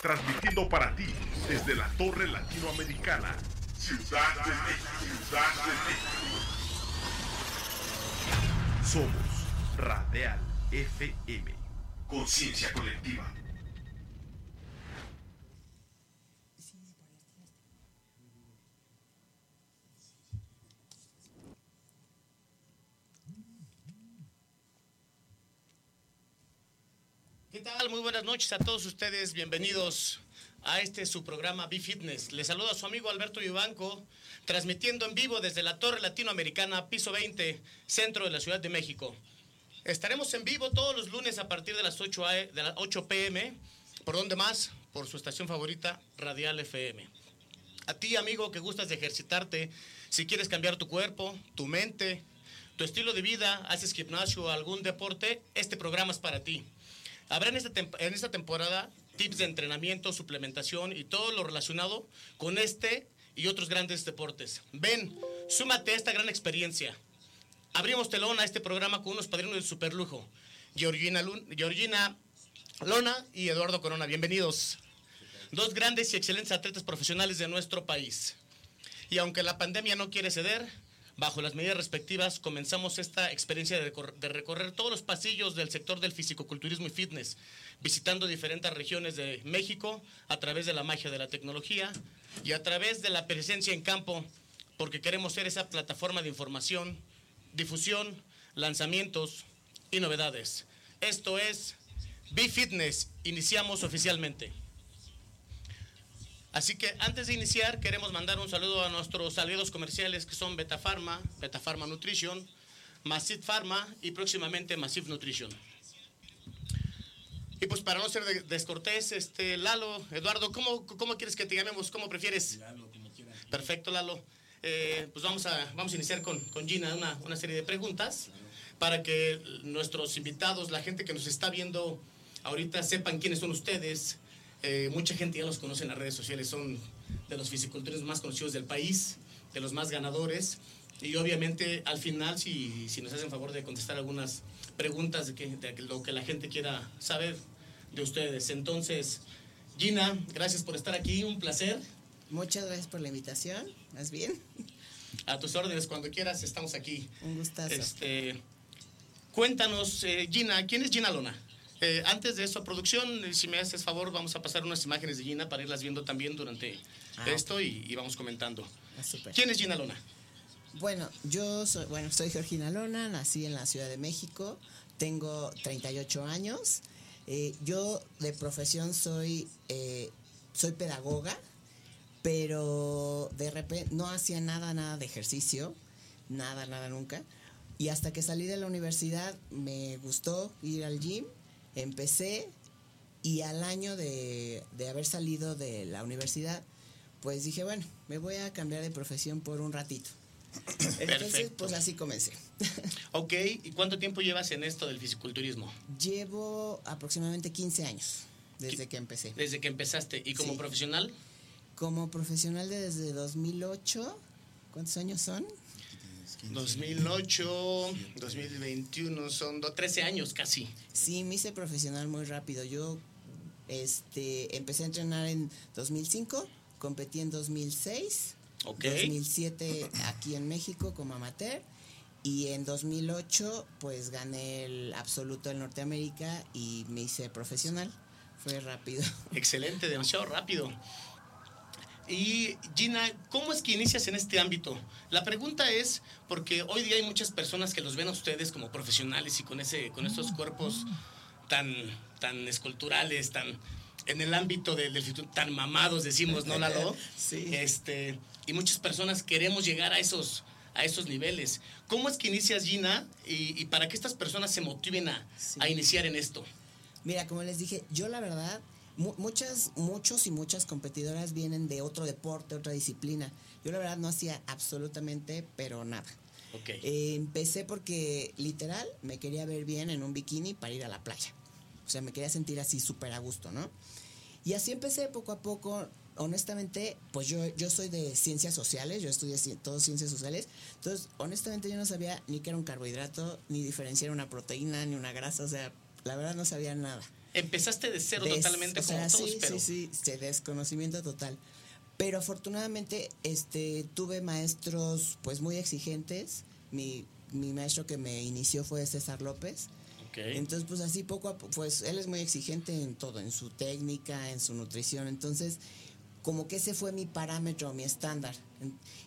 transmitiendo para ti desde la Torre Latinoamericana, Ciudad de. Ciudad de. Somos Radial FM, conciencia colectiva. ¿Qué tal? Muy buenas noches a todos ustedes. Bienvenidos a este su programa Be Fitness. Les saluda a su amigo Alberto Yubanco, transmitiendo en vivo desde la Torre Latinoamericana, piso 20, centro de la Ciudad de México. Estaremos en vivo todos los lunes a partir de las 8, a- de las 8 pm. ¿Por dónde más? Por su estación favorita, Radial FM. A ti, amigo, que gustas de ejercitarte, si quieres cambiar tu cuerpo, tu mente, tu estilo de vida, haces gimnasio o algún deporte, este programa es para ti. Habrá en esta, temporada tips de entrenamiento, suplementación y todo lo relacionado con este y otros grandes deportes. Ven, súmate a esta gran experiencia. Abrimos telón a este programa con unos padrinos de superlujo. Georgina, Lun- Georgina Lona y Eduardo Corona. Bienvenidos. Dos grandes y excelentes atletas profesionales de nuestro país. Y aunque la pandemia no quiere ceder, bajo las medidas respectivas comenzamos esta experiencia de, recor- de recorrer todos los pasillos del sector del fisicoculturismo y fitness, visitando diferentes regiones de México a través de la magia de la tecnología y a través de la presencia en campo, porque queremos ser esa plataforma de información, difusión, lanzamientos y novedades. Esto es Be Fitness. Iniciamos oficialmente. Así que antes de iniciar, queremos mandar un saludo a nuestros aliados comerciales que son Beta Pharma, Beta Pharma Nutrition, Massive Pharma y próximamente Massive Nutrition. Y pues para no ser de- descortés, este, Lalo, Eduardo, ¿cómo, ¿cómo quieres que te llamemos? ¿Cómo prefieres? Lalo, como quiera. Perfecto, Lalo. Eh, pues vamos a, vamos a iniciar con, con Gina una, una serie de preguntas para que nuestros invitados, la gente que nos está viendo ahorita, sepan quiénes son ustedes. Eh, mucha gente ya los conoce en las redes sociales, son de los fisiculturistas más conocidos del país, de los más ganadores. Y obviamente al final, si, si nos hacen favor de contestar algunas preguntas de, que, de lo que la gente quiera saber de ustedes. Entonces, Gina, gracias por estar aquí, un placer. Muchas gracias por la invitación. ¿Más bien? A tus órdenes, cuando quieras, estamos aquí. Un gustazo. Este, cuéntanos, eh, Gina, ¿quién es Gina Lona? Eh, antes de eso, producción, si me haces favor, vamos a pasar unas imágenes de Gina para irlas viendo también durante Ah, esto y, y vamos comentando. Ah. ¿Quién es Gina Lona? Bueno, yo soy, bueno, soy Georgina Lona, nací en la Ciudad de México, tengo 38 años. Eh, yo de profesión soy, eh, soy pedagoga, pero de repente no hacía nada, nada de ejercicio, nada, nada nunca. Y hasta que salí de la universidad me gustó ir al gym, empecé y al año de, de haber salido de la universidad, pues dije, bueno, me voy a cambiar de profesión por un ratito. Entonces, Perfecto. pues así comencé. Ok, ¿y cuánto tiempo llevas en esto del fisiculturismo? Llevo aproximadamente 15 años desde que empecé. Desde que empezaste. ¿Y como Sí. profesional? Como profesional desde 2008, ¿cuántos años son? 2008, 2021, son do- 13 años casi. Sí, me hice profesional muy rápido. Yo este, empecé a entrenar en 2005, competí en 2006, Ok. 2007 aquí en México como amateur y en 2008 pues gané el absoluto del Norteamérica y me hice profesional. Fue rápido. Excelente, demasiado rápido. Y Gina, ¿cómo es que inicias en este ámbito? La pregunta es porque hoy día hay muchas personas que los ven a ustedes como profesionales y con ese, con esos cuerpos tan, tan esculturales, tan en el ámbito del, tan mamados, decimos, ¿no, Lalo? Sí. Este, y muchas personas queremos llegar a esos, a esos niveles. ¿Cómo es que inicias, Gina? Y, y para que estas personas se motiven a, Sí. a iniciar en esto. Mira, como les dije, yo la verdad, mu- muchas, muchos y muchas competidoras vienen de otro deporte, otra disciplina. Yo la verdad no hacía absolutamente, pero nada. Ok. Eh, empecé porque literal me quería ver bien en un bikini para ir a la playa. O sea, me quería sentir así súper a gusto, ¿no? Y así empecé poco a poco. Honestamente, pues yo, yo soy de ciencias sociales, yo estudié ci- todo ciencias sociales. Entonces, honestamente, yo no sabía ni qué era un carbohidrato, ni diferenciar una proteína, ni una grasa. O sea, la verdad no sabía nada. Empezaste de cero Des- totalmente o sea, como todos, sí, pero sí, sí, sí, desconocimiento total. Pero afortunadamente este, tuve maestros pues muy exigentes. Mi, mi maestro que me inició fue César López. Ok. Entonces, pues así poco a poco, pues él es muy exigente en todo, en su técnica, en su nutrición. Entonces, como que ese fue mi parámetro, mi estándar.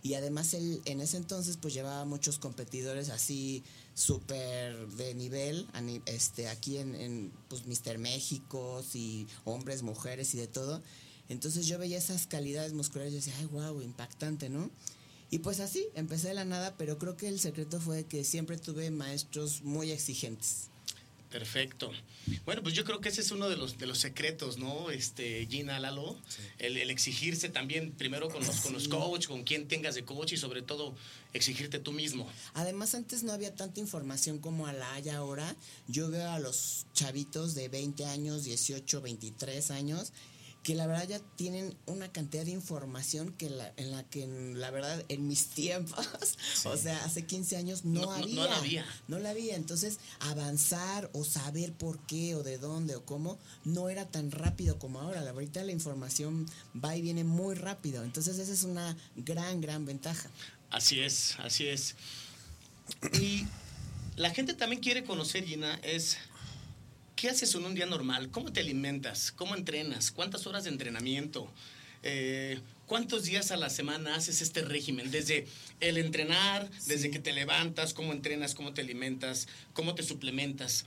Y además él en ese entonces pues llevaba muchos competidores así súper de nivel, este, aquí en, en pues Mister México y hombres, mujeres y de todo. Entonces yo veía esas calidades musculares y decía, ay, wow, impactante, ¿no? Y pues así, empecé de la nada, pero creo que el secreto fue que siempre tuve maestros muy exigentes. Perfecto. Bueno, pues yo creo que ese es uno de los de los secretos, ¿no? Este, Gina Lalo, el, el exigirse también primero con los con los Sí. coach, con quien tengas de coach y sobre todo exigirte tú mismo. Además, antes no había tanta información como la hay ahora. Yo veo a los chavitos de 20 años, 18, 23 años, que la verdad ya tienen una cantidad de información que la, en la que en- la verdad en mis tiempos, o sea, hace 15 años no, No- no- había. no la había. No la había. Entonces, avanzar o saber por qué o de dónde o cómo no era tan rápido como ahora. La ahorita la información va y viene muy rápido. Entonces, esa es una gran, gran ventaja. Así es, así es. Y la gente también quiere conocer, Gina, es ¿qué haces en un día normal? ¿Cómo te alimentas? ¿Cómo entrenas? ¿Cuántas horas de entrenamiento? Eh, ¿Cuántos días a la semana haces este régimen? Desde el entrenar, desde que te levantas, cómo entrenas, cómo te alimentas, cómo te suplementas.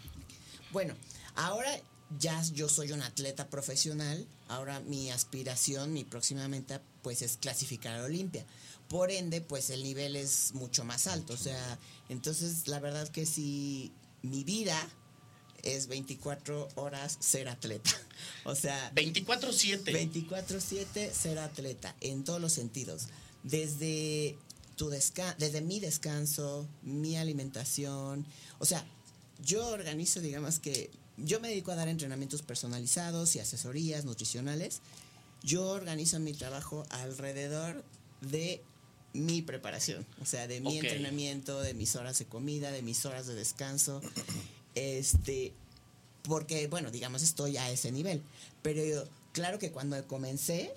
Bueno, ahora ya yo soy un atleta profesional. Ahora mi aspiración, mi próxima meta, pues es clasificar a Olimpia. Por ende, pues el nivel es mucho más alto. O sea, entonces la verdad que si mi vida es 24 horas ser atleta. O sea, 24-7. 24/7 ser atleta en todos los sentidos. Desde tu desca desde mi descanso, mi alimentación, o sea, yo organizo, digamos que yo me dedico a dar entrenamientos personalizados y asesorías nutricionales. Yo organizo mi trabajo alrededor de mi preparación, o sea, de mi entrenamiento, de mis horas de comida, de mis horas de descanso. Este, porque, bueno, digamos, estoy a ese nivel. Pero claro que cuando comencé,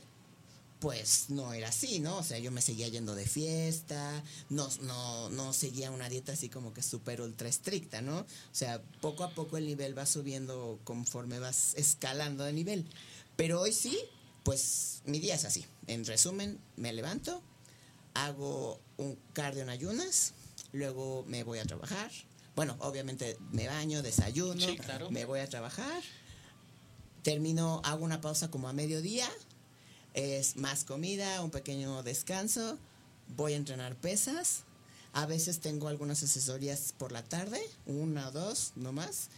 pues no era así, ¿no? O sea, yo me seguía yendo de fiesta, no, no, no seguía una dieta así como que súper ultra estricta, ¿no? O sea, poco a poco el nivel va subiendo conforme vas escalando de nivel. Pero hoy sí, pues mi día es así. En resumen, me levanto, hago un cardio en ayunas, luego me voy a trabajar. Bueno, obviamente me baño, desayuno, Sí, claro. me voy a trabajar. Termino, hago una pausa como a mediodía, es más comida, un pequeño descanso, voy a entrenar pesas. A veces tengo algunas asesorías por la tarde, una o dos, no más.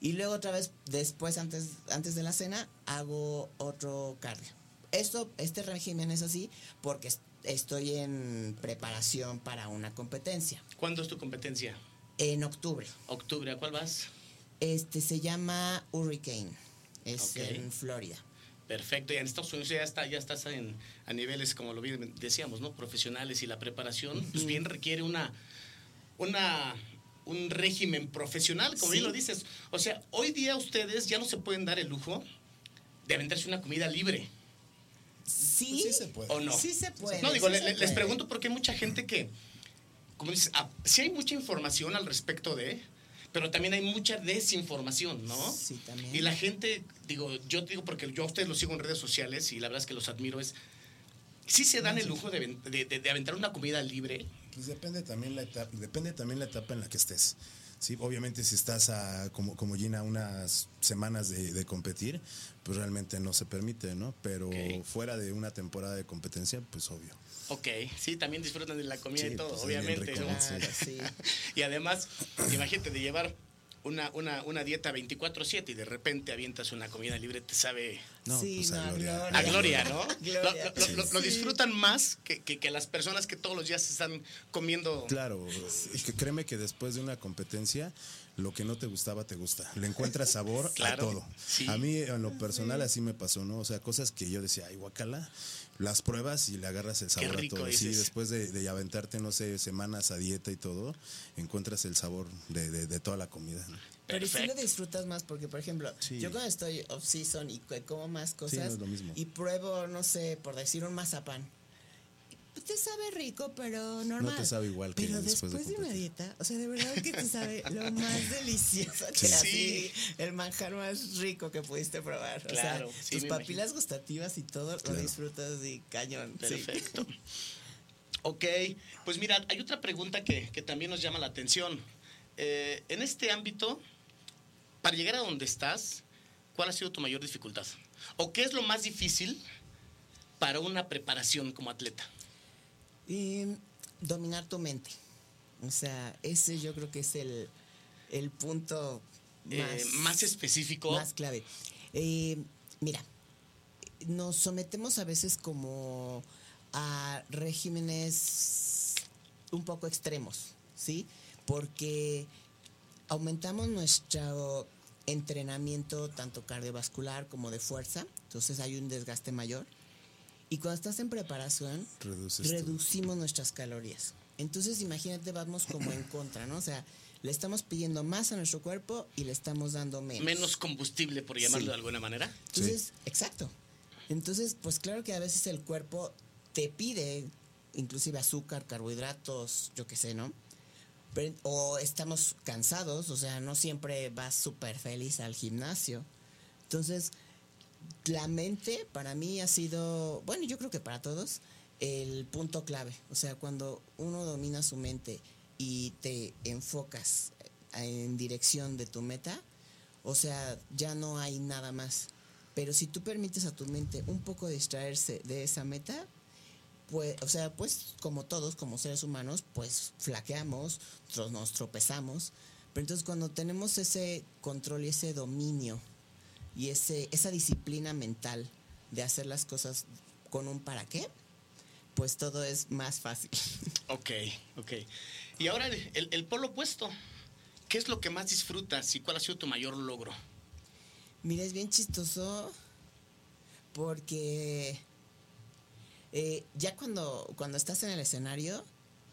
Y luego otra vez, después, antes, antes de la cena, hago otro cardio. Esto, este régimen es así porque est- estoy en preparación para una competencia. ¿Cuándo es tu competencia? En octubre. ¿Octubre? ¿A cuál vas? Este se llama Hurricane. Es en Florida. Perfecto, y en Estados Unidos ya, está, ya estás en, a niveles, como lo bien decíamos, ¿no? Profesionales y la preparación, pues bien requiere una, una, un régimen profesional, como bien Sí. lo dices. O sea, hoy día ustedes ya no se pueden dar el lujo de aventarse una comida libre, Sí, Pues sí se puede. ¿o no? Sí se puede. No, digo, sí le- les pregunto porque hay mucha gente que, como dices, ah, sí hay mucha información al respecto de, pero también hay mucha desinformación, ¿no? Sí, también. Y la gente, digo, yo digo porque yo a ustedes los sigo en redes sociales y la verdad es que los admiro, es, sí se dan el lujo de, de- de- de aventar una comida libre. Pues depende también la etapa, depende también la etapa en la que estés. Sí, obviamente si estás a, como, como Gina unas semanas de, de competir, pues realmente no se permite, ¿no? Pero fuera de una temporada de competencia, pues obvio. Ok, sí, también disfrutan de la comida Sí, y todo, pues, obviamente. rico, ¿no? Claro, sí. Y además, imagínate de llevar una, una, una dieta 24-7 y de repente avientas una comida libre, te sabe No, Sí, pues a no, Gloria. Gloria. A Gloria, ¿no? Gloria. Lo, lo- lo- lo Sí. disfrutan más que, que- que las personas que todos los días se están comiendo. Claro, y que créeme que después de una competencia, lo que no te gustaba te gusta. Le encuentras sabor Claro, a todo. sí. A mí, en lo personal, así me pasó, ¿no? O sea, cosas que yo decía, ay, guacala, las pruebas y le agarras el sabor rico a todo. Sí, dices. después de, de aventarte, no sé, semanas a dieta y todo, encuentras el sabor de, de- de toda la comida. ¿no? Pero sí lo disfrutas más porque, por ejemplo, Sí. yo cuando estoy off-season y que como más no cosas es lo mismo. y pruebo, no sé, por decir un mazapán. Pues, Te sabe rico, pero normal. te sabe igual que Pero después después de de, una dieta, o sea, de verdad que te sabe lo más delicioso que Sí. así, el manjar más rico que pudiste probar. Claro, o sea, sí, tus papilas gustativas y todo lo Claro. disfrutas y cañón. sí. Perfecto. Ok, pues mira, hay otra pregunta que, que también nos llama la atención. Eh, en este ámbito, para llegar a donde estás, ¿cuál ha sido tu mayor dificultad? ¿O qué es lo más difícil para una preparación como atleta? Y dominar tu mente. O sea, ese yo creo que es el, el punto Eh, más, más específico. más clave. Eh, mira, nos sometemos a veces como a regímenes un poco extremos, ¿sí? Porque aumentamos nuestro entrenamiento tanto cardiovascular como de fuerza, entonces hay un desgaste mayor. Y cuando estás en preparación, Reduces reducimos nuestras calorías. Entonces, imagínate, vamos como en contra, ¿no? O sea, le estamos pidiendo más a nuestro cuerpo y le estamos dando menos. menos combustible, por llamarlo Sí. de alguna manera. Entonces, exacto. Entonces, pues claro que a veces el cuerpo te pide inclusive azúcar, carbohidratos, yo qué sé, ¿no? Pero- o estamos cansados, o sea, no siempre vas súper feliz al gimnasio. Entonces, la mente para mí ha sido, bueno, yo creo que para todos, el punto clave. O sea, cuando uno domina su mente y te enfocas en dirección de tu meta, o sea, ya no hay nada más. Pero si tú permites a tu mente un poco distraerse de esa meta, pues, o sea, pues como todos, como seres humanos, pues flaqueamos, nos tropezamos. Pero entonces cuando tenemos ese control y ese dominio y ese, esa disciplina mental de hacer las cosas con un para qué, pues todo es más fácil. Ok, ok. Y ahora el, el- el polo opuesto. ¿Qué es lo que más disfrutas y cuál ha sido tu mayor logro? Mira, es bien chistoso porque eh, ya cuando, cuando estás en el escenario,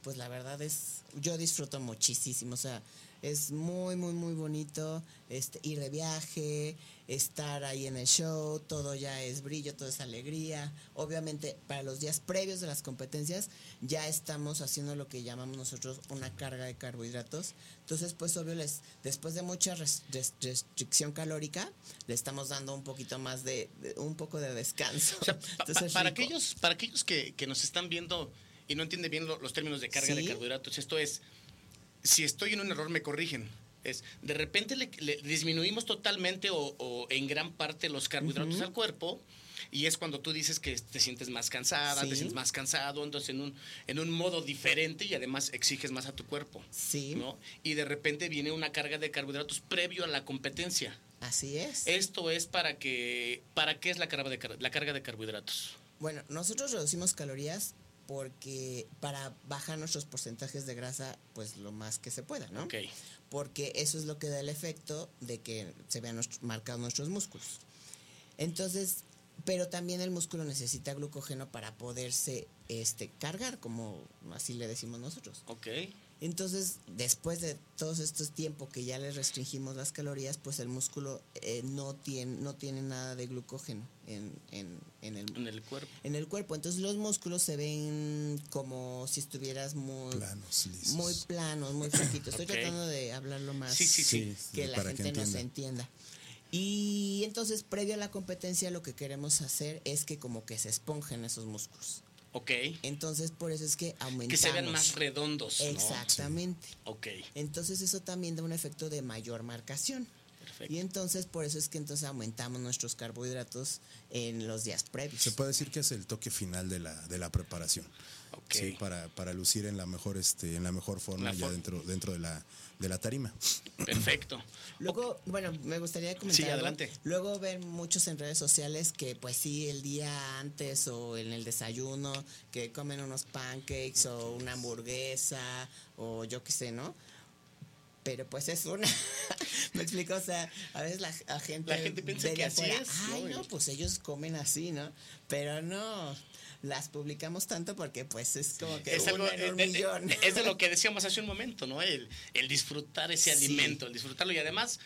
pues la verdad es, yo disfruto muchísimo, o sea, es muy, muy, muy bonito este, ir de viaje, estar ahí en el show, todo ya es brillo, todo es alegría. Obviamente, para los días previos de las competencias, ya estamos haciendo lo que llamamos nosotros una carga de carbohidratos. Entonces, pues obvio, les, después de mucha res- res- restricción calórica, le estamos dando un poquito más de, de- un poco de descanso. O sea, pa- pa- Entonces, para, aquellos, para aquellos que, que nos están viendo y no entienden bien lo- los términos de carga de carbohidratos, esto es, si estoy en un error me corrigen. Es, de repente le, le disminuimos totalmente o, o en gran parte los carbohidratos al cuerpo y es cuando tú dices que te sientes más cansada, te sientes más cansado, entonces en un, en un modo diferente y además exiges más a tu cuerpo. Sí, ¿no? Y de repente viene una carga de carbohidratos previo a la competencia. así es. Esto es para que, ¿para qué es la carga de, la carga de carbohidratos? Bueno, nosotros reducimos calorías porque para bajar nuestros porcentajes de grasa, pues lo más que se pueda, ¿no? Ok. Porque eso es lo que da el efecto de que se vean marcados nuestros músculos. Entonces, pero también el músculo necesita glucógeno para poderse este, cargar, como así le decimos nosotros. Ok. Entonces, después de todos estos tiempos que ya le restringimos las calorías, pues el músculo eh, no, tiene, no tiene nada de glucógeno en, en, en el, En el cuerpo. en el cuerpo. Entonces los músculos se ven como si estuvieras muy Planos, lisos. muy planos, muy flaquitos. Estoy tratando de hablarlo más Sí, sí, sí. que la para que gente nos entienda. Y entonces, previo a la competencia, lo que queremos hacer es que como que se esponjen esos músculos. Ok. Entonces, por eso es que aumentamos. Que se vean más redondos. ¿no? Exactamente. Ok. Entonces, eso también da un efecto de mayor marcación. Y entonces por eso es que entonces aumentamos nuestros carbohidratos en los días previos. Se puede decir que es el toque final de la, de la preparación. Ok. Sí, para, para lucir en la mejor, este, en la mejor forma La ya for- dentro, dentro de la, de la tarima. Perfecto. Luego, bueno, me gustaría comentar. Sí, algo. adelante. Luego ven muchos en redes sociales que, pues sí, el día antes o en el desayuno, que comen unos pancakes o una hamburguesa o yo qué sé, ¿no? Pero pues es una. me explico, o sea, a veces la, la gente. La gente piensa que así es, Ay, no, pues ellos comen así, ¿no? Pero no. Las publicamos tanto porque, pues, es como que Es, una algo, en un eh, eh, millón. es de lo que decíamos hace un momento, ¿no? El, el disfrutar ese Sí. alimento, el disfrutarlo y además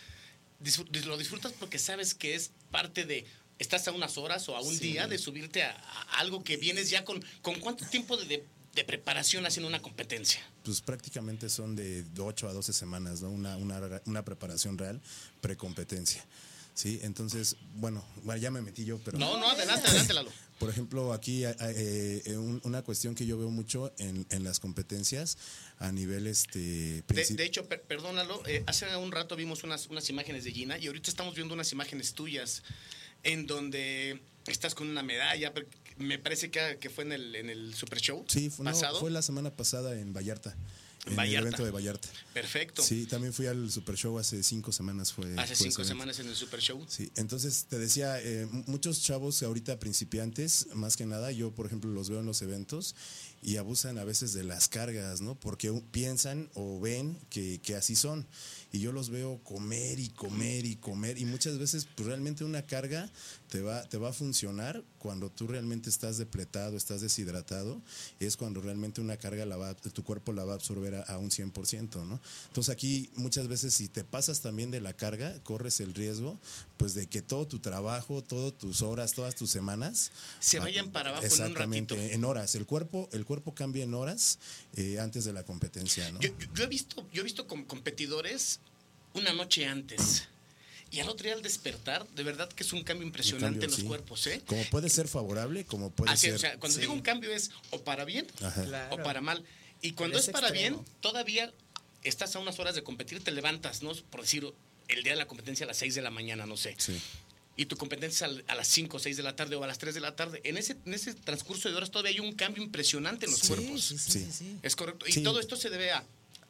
lo disfrutas porque sabes que es parte de, estás a unas horas o a un Sí. día de subirte a, a algo que vienes ya con, con cuánto tiempo de, de- de preparación haciendo una competencia. Pues prácticamente son de 8 a 12 semanas, ¿no? Una, una, una preparación real precompetencia. Sí, entonces, bueno, ya me metí yo, pero... No, no, adelante, adelante, Lalo. Por ejemplo, aquí eh, un- una cuestión que yo veo mucho en, en las competencias a nivel este De, de hecho, per- perdónalo, eh, hace un rato vimos unas, unas imágenes de Gina y ahorita estamos viendo unas imágenes tuyas en donde estás con una medalla. pero Me parece que, que fue en el, en el Super Show Sí, fue, no, pasado. fue la semana pasada en Vallarta. En Vallarta. el evento de Vallarta. Perfecto. Sí, también fui al Super Show hace cinco semanas. Fue, Hace fue cinco semanas en el Super Show. Sí, entonces te decía, eh, muchos chavos ahorita principiantes, más que nada, yo por ejemplo los veo en los eventos y abusan a veces de las cargas, ¿no? Porque piensan o ven que, que así son. Y yo los veo comer y comer y comer. Y muchas veces pues, realmente una carga te va, te va a funcionar cuando tú realmente estás depletado, estás deshidratado. Es cuando realmente una carga la va, tu cuerpo la va a absorber a, a un 100%, ¿no? Entonces aquí muchas veces si te pasas también de la carga, corres el riesgo pues de que todo tu trabajo, todas tus horas, todas tus semanas Se vayan para abajo en un exactamente, ratito. en horas. El cuerpo, el cuerpo cambia en horas eh, antes de la competencia, ¿no? Yo, yo- he visto, yo he visto com- competidores una noche antes. Y al otro día al despertar, de verdad que es un cambio impresionante cambio, en los sí. cuerpos, ¿eh? Como puede ser favorable, como puede Así, ser. o sea, cuando sí. digo un cambio es o para bien. Claro. o para mal. Y cuando es es para extremo. bien, todavía estás a unas horas de competir, te levantas, ¿no? Por decir, el día de la competencia a las 6 de la mañana, no sé. Sí. Y tu competencia a las 5 o 6 de la tarde o a las 3 de la tarde. En ese, en ese transcurso de horas todavía hay un cambio impresionante en los Sí, cuerpos. sí, sí, Sí. Es correcto. Y todo esto se debe a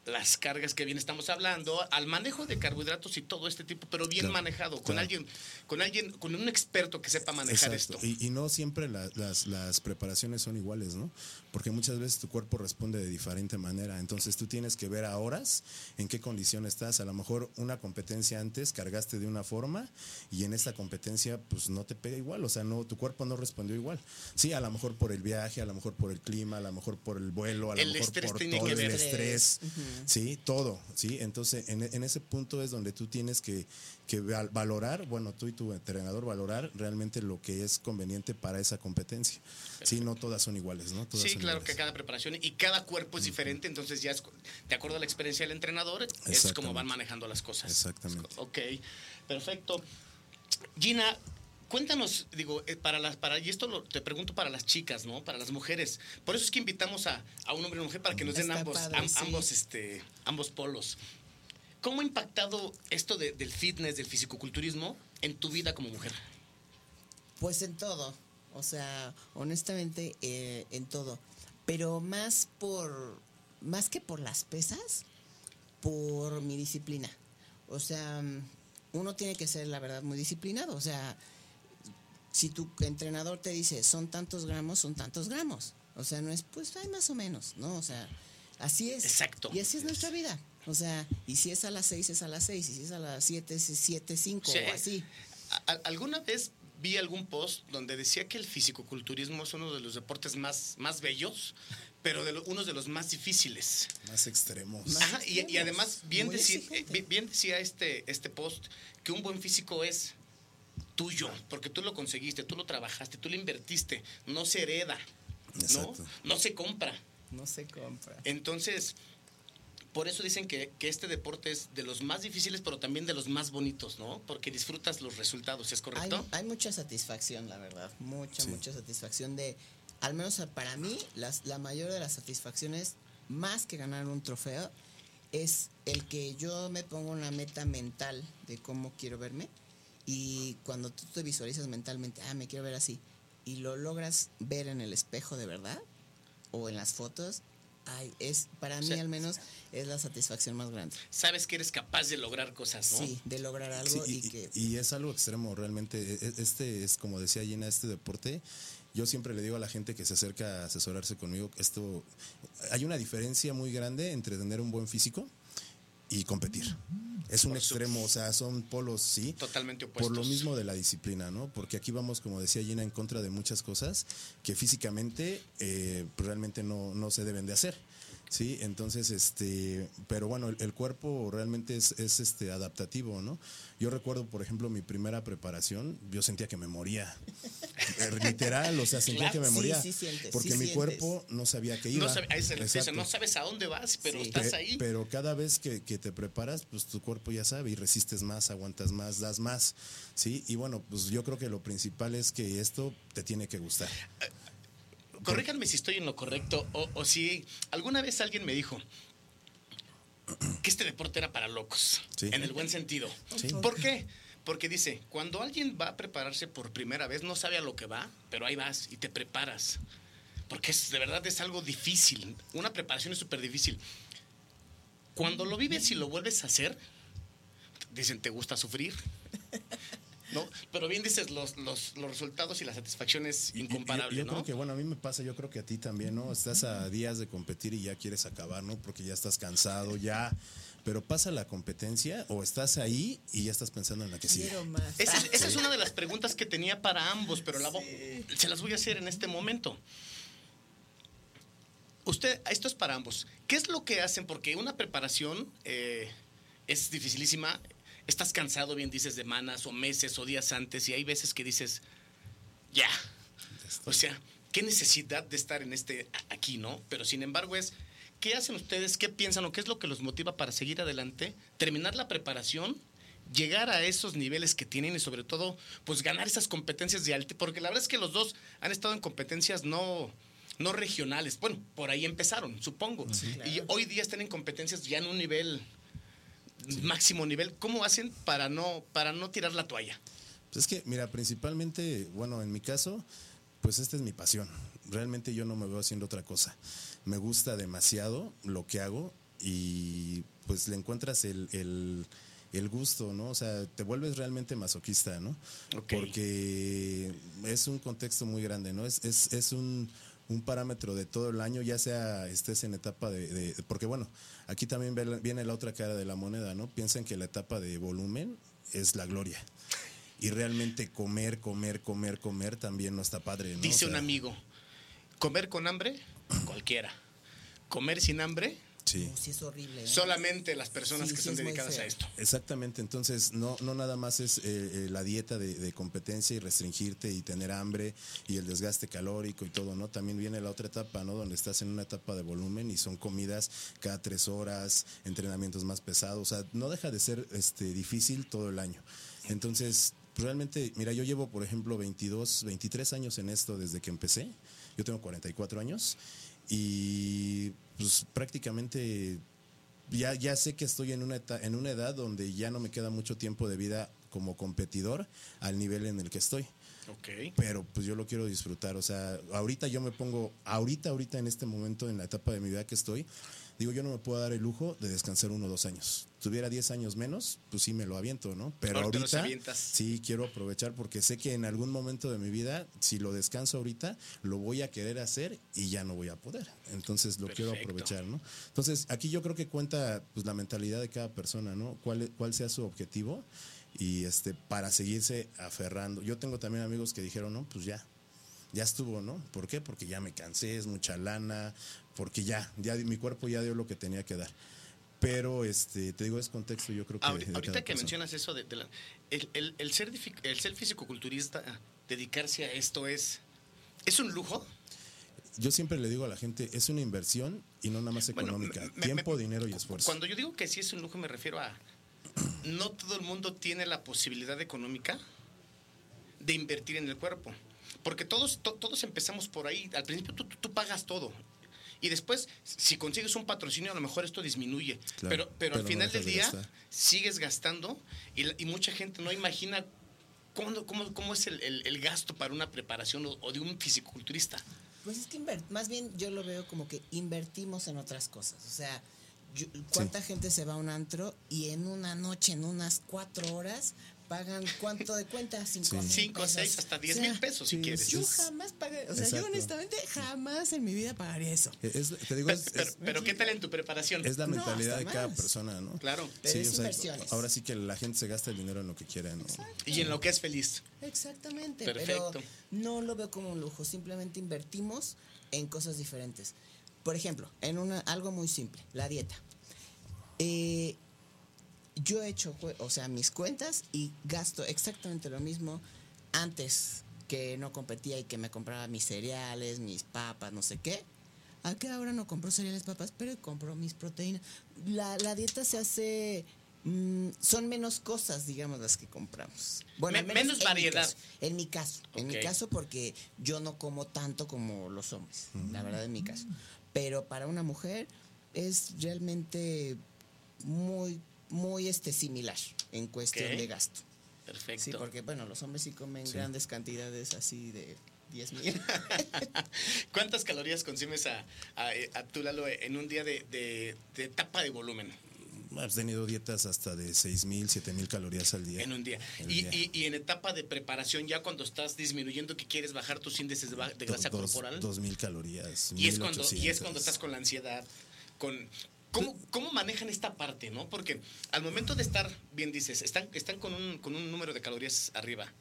las cargas que bien estamos hablando, al manejo de carbohidratos y todo este tipo, pero bien Claro, manejado, con claro. alguien, con alguien, con un experto que sepa manejar Exacto. esto. Y, y no siempre la- las, las preparaciones son iguales, ¿no? Porque muchas veces tu cuerpo responde de diferente manera. Entonces tú tienes que ver a horas en qué condición estás. A lo mejor una competencia antes cargaste de una forma y en esta competencia pues no te pega igual. O sea, no, tu cuerpo no respondió igual. Sí, a lo mejor por el viaje, a lo mejor por el clima, a lo mejor por el vuelo, a lo El mejor por todo el estrés. Sí, todo. Sí, entonces en, en ese punto es donde tú tienes que, que val- valorar, bueno, tú y tu entrenador valorar realmente lo que es conveniente para esa competencia. Sí, no todas son iguales, ¿no? Todas Sí, son claro que iguales. cada preparación y cada cuerpo es diferente, entonces ya es, de acuerdo a la experiencia del entrenador, es como van manejando las cosas. Exactamente. Ok, perfecto. Gina, cuéntanos, digo, eh, para las, para, y esto lo- te pregunto para las chicas, ¿no? Para las mujeres. Por eso es que invitamos a, a un hombre y una mujer para que nos den Está ambos, padre, am- sí. ambos, este, ambos polos. ¿Cómo ha impactado esto de- del fitness, del fisicoculturismo en tu vida como mujer? Pues en todo, o sea, honestamente eh, en todo, pero más por, más que por las pesas, por mi disciplina. O sea, mm, uno tiene que ser, la verdad, muy disciplinado. O sea, si tu entrenador te dice son tantos gramos, son tantos gramos. O sea, no es, pues hay más o menos, ¿no? O sea, así es. Exacto. Y así es nuestra vida. O sea, y si es a las seis, es a las seis. Y si es a las siete, es siete, cinco, Sí. o así. ¿Alguna vez vi algún post donde decía que el fisicoculturismo es uno de los deportes más, más bellos, pero de lo- uno de los más difíciles? Más extremos. Más Ajá, y, además bien eh, bien decía este, este post que un buen físico es tuyo, porque tú lo conseguiste, tú lo trabajaste, tú lo invertiste, no se hereda, ¿no? No se compra. No se compra. Entonces, por eso dicen que, que este deporte es de los más difíciles, pero también de los más bonitos, ¿no? Porque disfrutas los resultados, ¿es Hay, correcto? hay mucha satisfacción, la verdad. Mucha, Sí. mucha satisfacción de, al menos para mí, las, la mayor de las satisfacciones, más que ganar un trofeo, es el que yo me pongo una meta mental de cómo quiero verme y cuando tú te visualizas mentalmente, ah, me quiero ver así, y lo logras ver en el espejo de verdad o en las fotos, ay, es para mí sea, al menos es la satisfacción más grande. Sabes que eres capaz de lograr cosas, ¿no? Sí, de lograr algo Sí, y, que y es algo extremo realmente. E- e- Este es, como decía Gina, este deporte. Yo siempre le digo a la gente que se acerca a asesorarse conmigo, esto hay una diferencia muy grande entre tener un buen físico y competir. Es un extremo, o sea, son polos, sí. Totalmente opuestos. Por lo mismo de la disciplina, ¿no? Porque aquí vamos, como decía Gina, en contra de muchas cosas que físicamente eh, realmente no, no se deben de hacer. Sí, entonces, este, pero bueno, el, el cuerpo realmente es, es, este adaptativo, ¿no? Yo recuerdo, por ejemplo, mi primera preparación, yo sentía que me moría. Eh, Literal, o sea, sentía Claro, que me moría. sí sientes, porque sí mi sientes. cuerpo no sabía que iba. No, sabe- ahí se le dice, Exacto. no sabes a dónde vas, pero Sí. estás ahí. Pero cada vez que, que te preparas, pues tu cuerpo ya sabe y resistes más, aguantas más, das más, ¿sí? Y bueno, pues yo creo que lo principal es que esto te tiene que gustar. Corríjanme si estoy en lo correcto o, o si alguna vez alguien me dijo que este deporte era para locos, Sí. en el buen sentido. Sí. ¿Por qué? Porque dice, cuando alguien va a prepararse por primera vez, no sabe a lo que va, pero ahí vas y te preparas. Porque es, de verdad es algo difícil. Una preparación es súper difícil. Cuando lo vives y lo vuelves a hacer, dicen, ¿te gusta sufrir? ¿No? Pero bien dices, los, los, los resultados y la satisfacción es Y- y- incomparable, yo, yo ¿no? creo que, bueno, a mí me pasa, yo creo que a ti también, ¿no? Estás a días de competir y ya quieres acabar, ¿no? Porque ya estás cansado, ya. Pero pasa la competencia o estás ahí y ya estás pensando en la que sigue. quiero más. Esa, es- esa es una de las preguntas que tenía para ambos, pero la vo- se las voy a hacer en este momento. Usted, esto es para ambos. ¿Qué es lo que hacen? Porque una preparación eh, es dificilísima. Estás cansado, bien dices, de semanas o meses o días antes, y hay veces que dices, ya. O sea, qué necesidad de estar en este aquí, ¿no? Pero sin embargo es, ¿qué hacen ustedes? ¿Qué piensan o qué es lo que los motiva para seguir adelante? Terminar la preparación, llegar a esos niveles que tienen y sobre todo, pues ganar esas competencias de alto, porque la verdad es que los dos han estado en competencias no no regionales. Bueno, por ahí empezaron, supongo. Y hoy día están en competencias ya en un nivel máximo nivel. ¿Cómo hacen para no para no tirar la toalla? Pues es que, mira, principalmente, bueno, en mi caso, pues esta es mi pasión. Realmente yo no me veo haciendo otra cosa. Me gusta demasiado lo que hago y pues le encuentras el, el, el gusto, ¿no? O sea, te vuelves realmente masoquista, ¿no? Porque es un contexto muy grande, ¿no? Es, es, es un, un parámetro de todo el año, ya sea estés en etapa de, de- porque bueno, aquí también viene la otra cara de la moneda, ¿no? Piensan que la etapa de volumen es la gloria. Y realmente comer, comer, comer, comer también no está padre, ¿no? Dice O un amigo, comer con hambre, cualquiera. Comer sin hambre, Sí. Sí, es horrible. ¿eh? solamente las personas Sí, que sí, muy dedicadas a esto. Exactamente, entonces no, no nada más es eh, eh, la dieta de, de competencia y restringirte y tener hambre y el desgaste calórico y todo, ¿no? También viene la otra etapa, ¿no? Donde estás en una etapa de volumen y son comidas cada tres horas, entrenamientos más pesados, o sea, no deja de ser este, difícil todo el año. Entonces, realmente, mira, yo llevo, por ejemplo, 22, 23 años en esto desde que empecé, yo tengo 44 años y pues prácticamente ya, ya sé que estoy en una, en una edad donde ya no me queda mucho tiempo de vida como competidor al nivel en el que estoy. Ok. Pero pues yo lo quiero disfrutar. O sea, ahorita yo me pongo, ahorita, ahorita en este momento, en la etapa de mi vida que estoy, digo, yo no me puedo dar el lujo de descansar uno o dos años. Tuviera 10 años menos, pues sí me lo aviento, ¿no? Pero ahorita sí quiero aprovechar porque sé que en algún momento de mi vida, si lo descanso ahorita, lo voy a querer hacer y ya no voy a poder. Entonces lo quiero aprovechar, ¿no? Entonces aquí yo creo que cuenta pues la mentalidad de cada persona, ¿no? Cuál, cuál sea su objetivo y este para seguirse aferrando. Yo tengo también amigos que dijeron, no, pues ya, ya estuvo, ¿no? ¿Por qué? Porque ya me cansé, es mucha lana, porque ya, ya mi cuerpo ya dio lo que tenía que dar. Pero este, te digo, es contexto, yo creo que. Ahorita cada que persona. mencionas eso de, de la- el, el- el ser el ser fisicoculturista, dedicarse a esto es es un lujo. Yo siempre le digo a la gente, es una inversión y no nada más económica. me- Tiempo, me- dinero y esfuerzo. Cuando yo digo que sí es un lujo me refiero a no todo el mundo tiene la posibilidad económica de invertir en el cuerpo. Porque todos, to- todos empezamos por ahí. Al principio tú, tú- tú pagas todo. Y después, si consigues un patrocinio, a lo mejor esto disminuye. Claro, pero, pero, al no final del día, gastar. sigues gastando y, la- y mucha gente no imagina cómo, cómo, cómo es el, el- el gasto para una preparación o, o de un fisiculturista. Pues es que más bien yo lo veo como que invertimos en otras cosas. O sea, yo- ¿cuánta gente se va a un antro y en una noche, en unas cuatro horas, pagan cuánto de cuenta? Cinco, mil Cinco, pesos. seis, hasta diez O sea, mil pesos si sí, quieres. Yo jamás pagué, o sea, yo honestamente jamás en mi vida pagaría eso. Es- te digo, Pero, es, pero- es- pero ¿qué tal en tu preparación? es la mentalidad de cada más. persona, ¿no? Claro. Pero es o sea, inversiones. ahora sí que la gente se gasta el dinero en lo que quiera, ¿no? Y en lo que es feliz. Exactamente, Perfecto. pero no lo veo como un lujo, simplemente invertimos en cosas diferentes. Por ejemplo, en una algo muy simple, la dieta. Eh, yo he hecho, jue- o sea, mis cuentas y gasto exactamente lo mismo antes que no competía y que me compraba mis cereales, mis papas, no sé qué. ¿A qué ahora no compro cereales, papas? Pero compro mis proteínas. La, la dieta se hace... mm, son menos cosas, digamos, las que compramos. Bueno, menos en mi variedad. caso. En mi caso, en mi caso porque yo no como tanto como los hombres, la verdad en mi caso. Pero para una mujer es realmente muy, muy este similar en cuestión de gasto. Perfecto. Sí, porque bueno, los hombres sí comen Sí. grandes cantidades así de 10 mil. ¿Cuántas calorías consumes a, a, a tú, Lalo, en un día de, de, de etapa de volumen? Has tenido dietas hasta de 6.000, 7.000 calorías al día. En un día. Y, día. y- y en etapa de preparación, ya cuando estás disminuyendo que quieres bajar tus índices de, de grasa Do- dos- corporal. 2.000 calorías. y, es cuando, y es 1.800. cuando estás con la ansiedad, con... ¿Cómo, ¿Cómo manejan esta parte, no? Porque al momento de estar, bien dices, están, están con, un, con un número de calorías arriba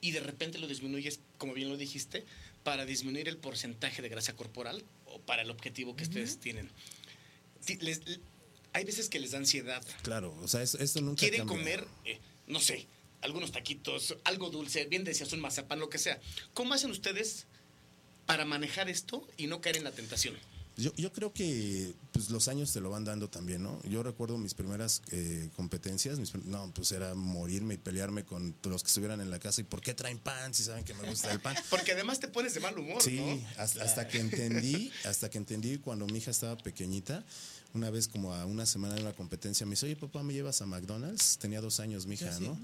y de repente lo disminuyes, como bien lo dijiste, para disminuir el porcentaje de grasa corporal o para el objetivo que ustedes tienen. Ti- les- hay veces que les da ansiedad. Claro, o sea, es- esto nunca Quieren cambia. comer, eh, no sé, algunos taquitos, algo dulce, bien decías, un mazapán, lo que sea. ¿Cómo hacen ustedes para manejar esto y no caer en la tentación? Yo, yo creo que pues, los años te lo van dando también, ¿no? Yo recuerdo mis primeras eh, competencias, mis no, pues era morirme y pelearme con los que estuvieran en la casa. ¿Y por qué traen pan si saben que me gusta el pan? Porque además te pones de mal humor, Sí, ¿no? hasta, hasta que entendí, hasta que entendí cuando mi hija estaba pequeñita, una vez como a una semana de una competencia, me dice, oye papá, ¿me llevas a McDonald's? Tenía dos años mi hija, ¿no?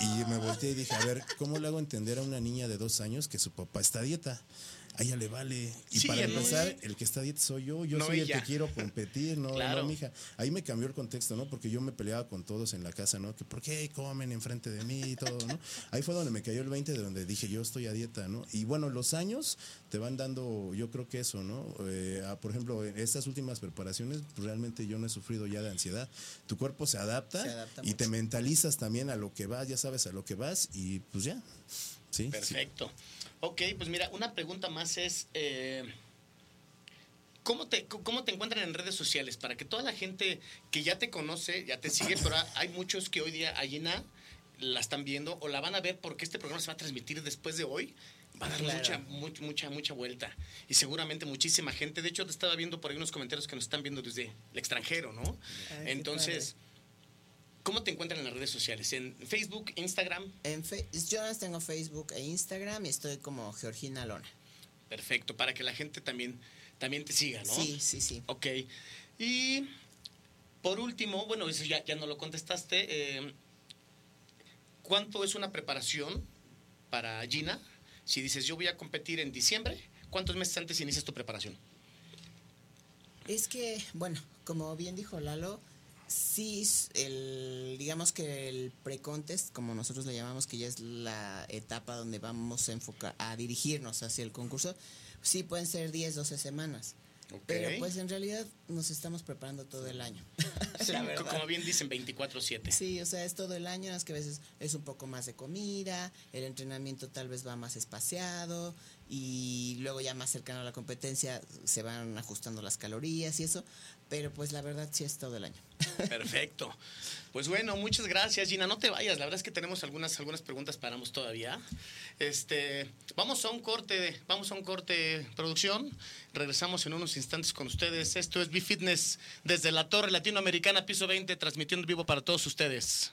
Y me volteé y dije, a ver, ¿cómo le hago entender a una niña de dos años que su papá está a dieta? A ella le vale. Y Sí, para empezar, el que está a dieta soy yo, yo No soy ella. el que quiero competir, no, Claro. no mi hija. Ahí me cambió el contexto, ¿no? Porque yo me peleaba con todos en la casa, ¿no? Que por qué comen enfrente de mí y todo, ¿no? Ahí fue donde me cayó el 20, de donde dije, yo estoy a dieta, ¿no? Y bueno, los años te van dando, yo creo que eso, ¿no? Eh, a- por ejemplo, en estas últimas preparaciones, pues, realmente yo no he sufrido ya de ansiedad. Tu cuerpo se adapta, Se adapta y te mentalizas también a lo que vas, ya sabes a lo que vas y pues ya. Sí. sí. Ok, pues mira, una pregunta más es, eh, ¿cómo, te, ¿cómo te encuentran en redes sociales? Para que toda la gente que ya te conoce, ya te sigue, pero hay muchos que hoy día a Gina la están viendo o la van a ver porque este programa se va a transmitir después de hoy. Va a dar Claro. mucha, mucha, mucha, mucha vuelta. Y seguramente muchísima gente. De hecho, te estaba viendo por ahí unos comentarios que nos están viendo desde el extranjero, ¿no? Ay, Entonces, ¿cómo te encuentran en las redes sociales? ¿En Facebook, Instagram? En fe- yo tengo Facebook e Instagram y estoy como Georgina Lona. Perfecto, para que la gente también, también te siga, ¿no? Sí, sí, sí. Ok. Y por último, bueno, eso ya, ya no lo contestaste. eh, ¿Cuánto es una preparación para Gina? Si dices, yo voy a competir en diciembre, ¿cuántos meses antes inicias tu preparación? Es que, bueno, como bien dijo Lalo, sí, el, digamos que el pre-contest, como nosotros le llamamos, que ya es la etapa donde vamos a enfocar, a dirigirnos hacia el concurso, sí pueden ser 10, 12 semanas. Pero pues en realidad nos estamos preparando todo el año. Sí, como bien dicen, 24-7. Sí, o sea, es todo el año, es que a veces es un poco más de comida, el entrenamiento tal vez va más espaciado y luego ya más cercano a la competencia se van ajustando las calorías y eso, pero pues la verdad sí es todo el año. Perfecto. Pues bueno, muchas gracias, Gina. No te vayas. La verdad es que tenemos algunas, algunas preguntas para ambos todavía. Este, vamos a un corte, vamos a un corte producción. Regresamos en unos instantes con ustedes. Esto es B-Fitness desde la Torre Latinoamericana, piso 20, transmitiendo en vivo para todos ustedes.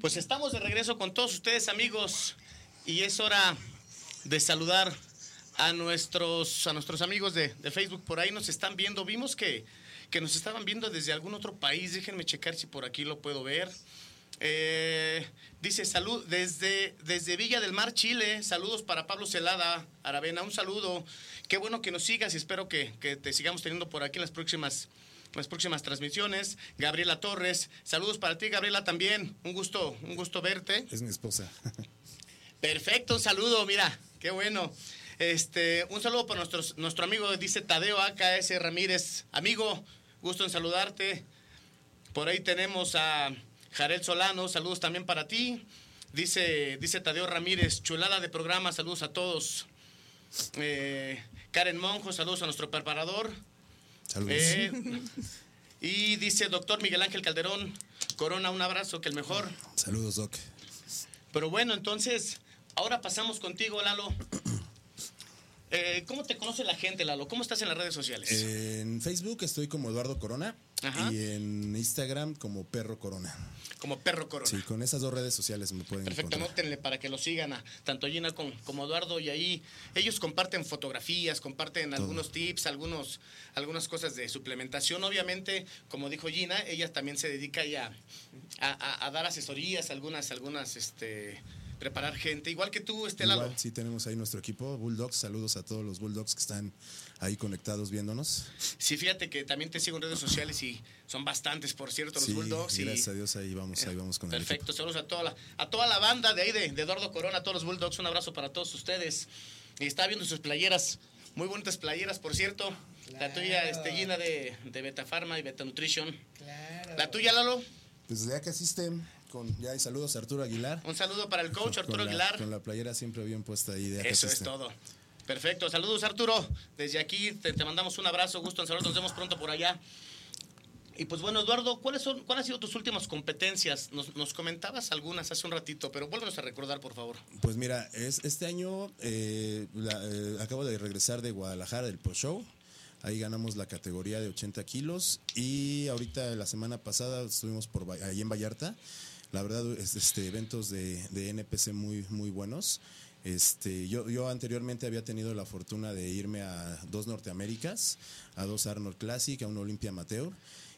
Pues estamos de regreso con todos ustedes amigos y es hora de saludar a nuestros, a nuestros amigos de, de Facebook. Por ahí nos están viendo. Vimos que, que, nos estaban viendo desde algún otro país. Déjenme checar si por aquí lo puedo ver. Eh, dice salud desde, desde Villa del Mar, Chile. Saludos para Pablo Celada, Aravena. Un saludo. Qué bueno que nos sigas y espero que, que te sigamos teniendo por aquí en las próximas las próximas transmisiones. Gabriela Torres, saludos para ti, Gabriela, también. Un gusto, un gusto verte. Es mi esposa. Perfecto, un saludo, mira, qué bueno. Este, un saludo para nuestros, nuestro amigo, dice Tadeo AKS Ramírez. Amigo, gusto en saludarte. Por ahí tenemos a Jarel Solano, saludos también para ti. Dice, dice Tadeo Ramírez, chulada de programa, saludos a todos. Eh, Karen Monjo, saludos a nuestro preparador. Saludos. Eh, y dice doctor Miguel Ángel Calderón, Corona, un abrazo, que el mejor. Saludos, Doc. Pero bueno, entonces, ahora pasamos contigo, Lalo. Eh, ¿Cómo te conoce la gente, Lalo? ¿Cómo estás en las redes sociales? En Facebook estoy como Eduardo Corona Ajá. y en Instagram como Perro Corona. Como Perro Corona. Sí, con esas dos redes sociales me pueden Perfecto, encontrar. anótenle para que lo sigan a tanto Gina como, como Eduardo y ahí ellos comparten fotografías, comparten algunos tips, algunos, algunas cosas de suplementación. Obviamente, como dijo Gina, ella también se dedica ya a, a- a dar asesorías, algunas, algunas, este, preparar gente, igual que tú, este Lalo. Igual, sí tenemos ahí nuestro equipo, Bulldogs. Saludos a todos los Bulldogs que están ahí conectados viéndonos. Sí, fíjate que también te sigo en redes sociales y son bastantes, por cierto, los Sí, Bulldogs. y- gracias a Dios ahí vamos, ahí vamos con el. Perfecto, saludos a toda la, a toda la banda de ahí de, de Eduardo Corona, a todos los Bulldogs, un abrazo para todos ustedes. Y estaba viendo sus playeras, muy bonitas playeras, por cierto. La tuya, este, Gina de, de Beta Pharma y Beta Nutrition. Claro. La tuya, Lalo, Pues que asiste, con, ya hay saludos a Arturo Aguilar. un saludo para el coach Con Arturo la- Aguilar. Con la playera siempre bien puesta ahí. De Eso es Acasiste. todo. Perfecto, saludos Arturo. Desde aquí te, te mandamos un abrazo, gusto en saludar, nos vemos pronto por allá. Y pues bueno, Eduardo, ¿cuáles son, ¿cuáles han sido tus últimas competencias? Nos, nos comentabas algunas hace un ratito, pero vuélvenos a recordar, por favor. Pues mira, es, este año eh, la- eh, acabo de regresar de Guadalajara del Pro Show. Ahí ganamos la categoría de 80 kilos. Y ahorita la semana pasada estuvimos por ahí en Vallarta. La verdad, es, este, eventos de, de NPC muy, muy buenos. Este, yo, yo anteriormente había tenido la fortuna de irme a dos Norteaméricas, a dos Arnold Classic, a un Olympia Amateur.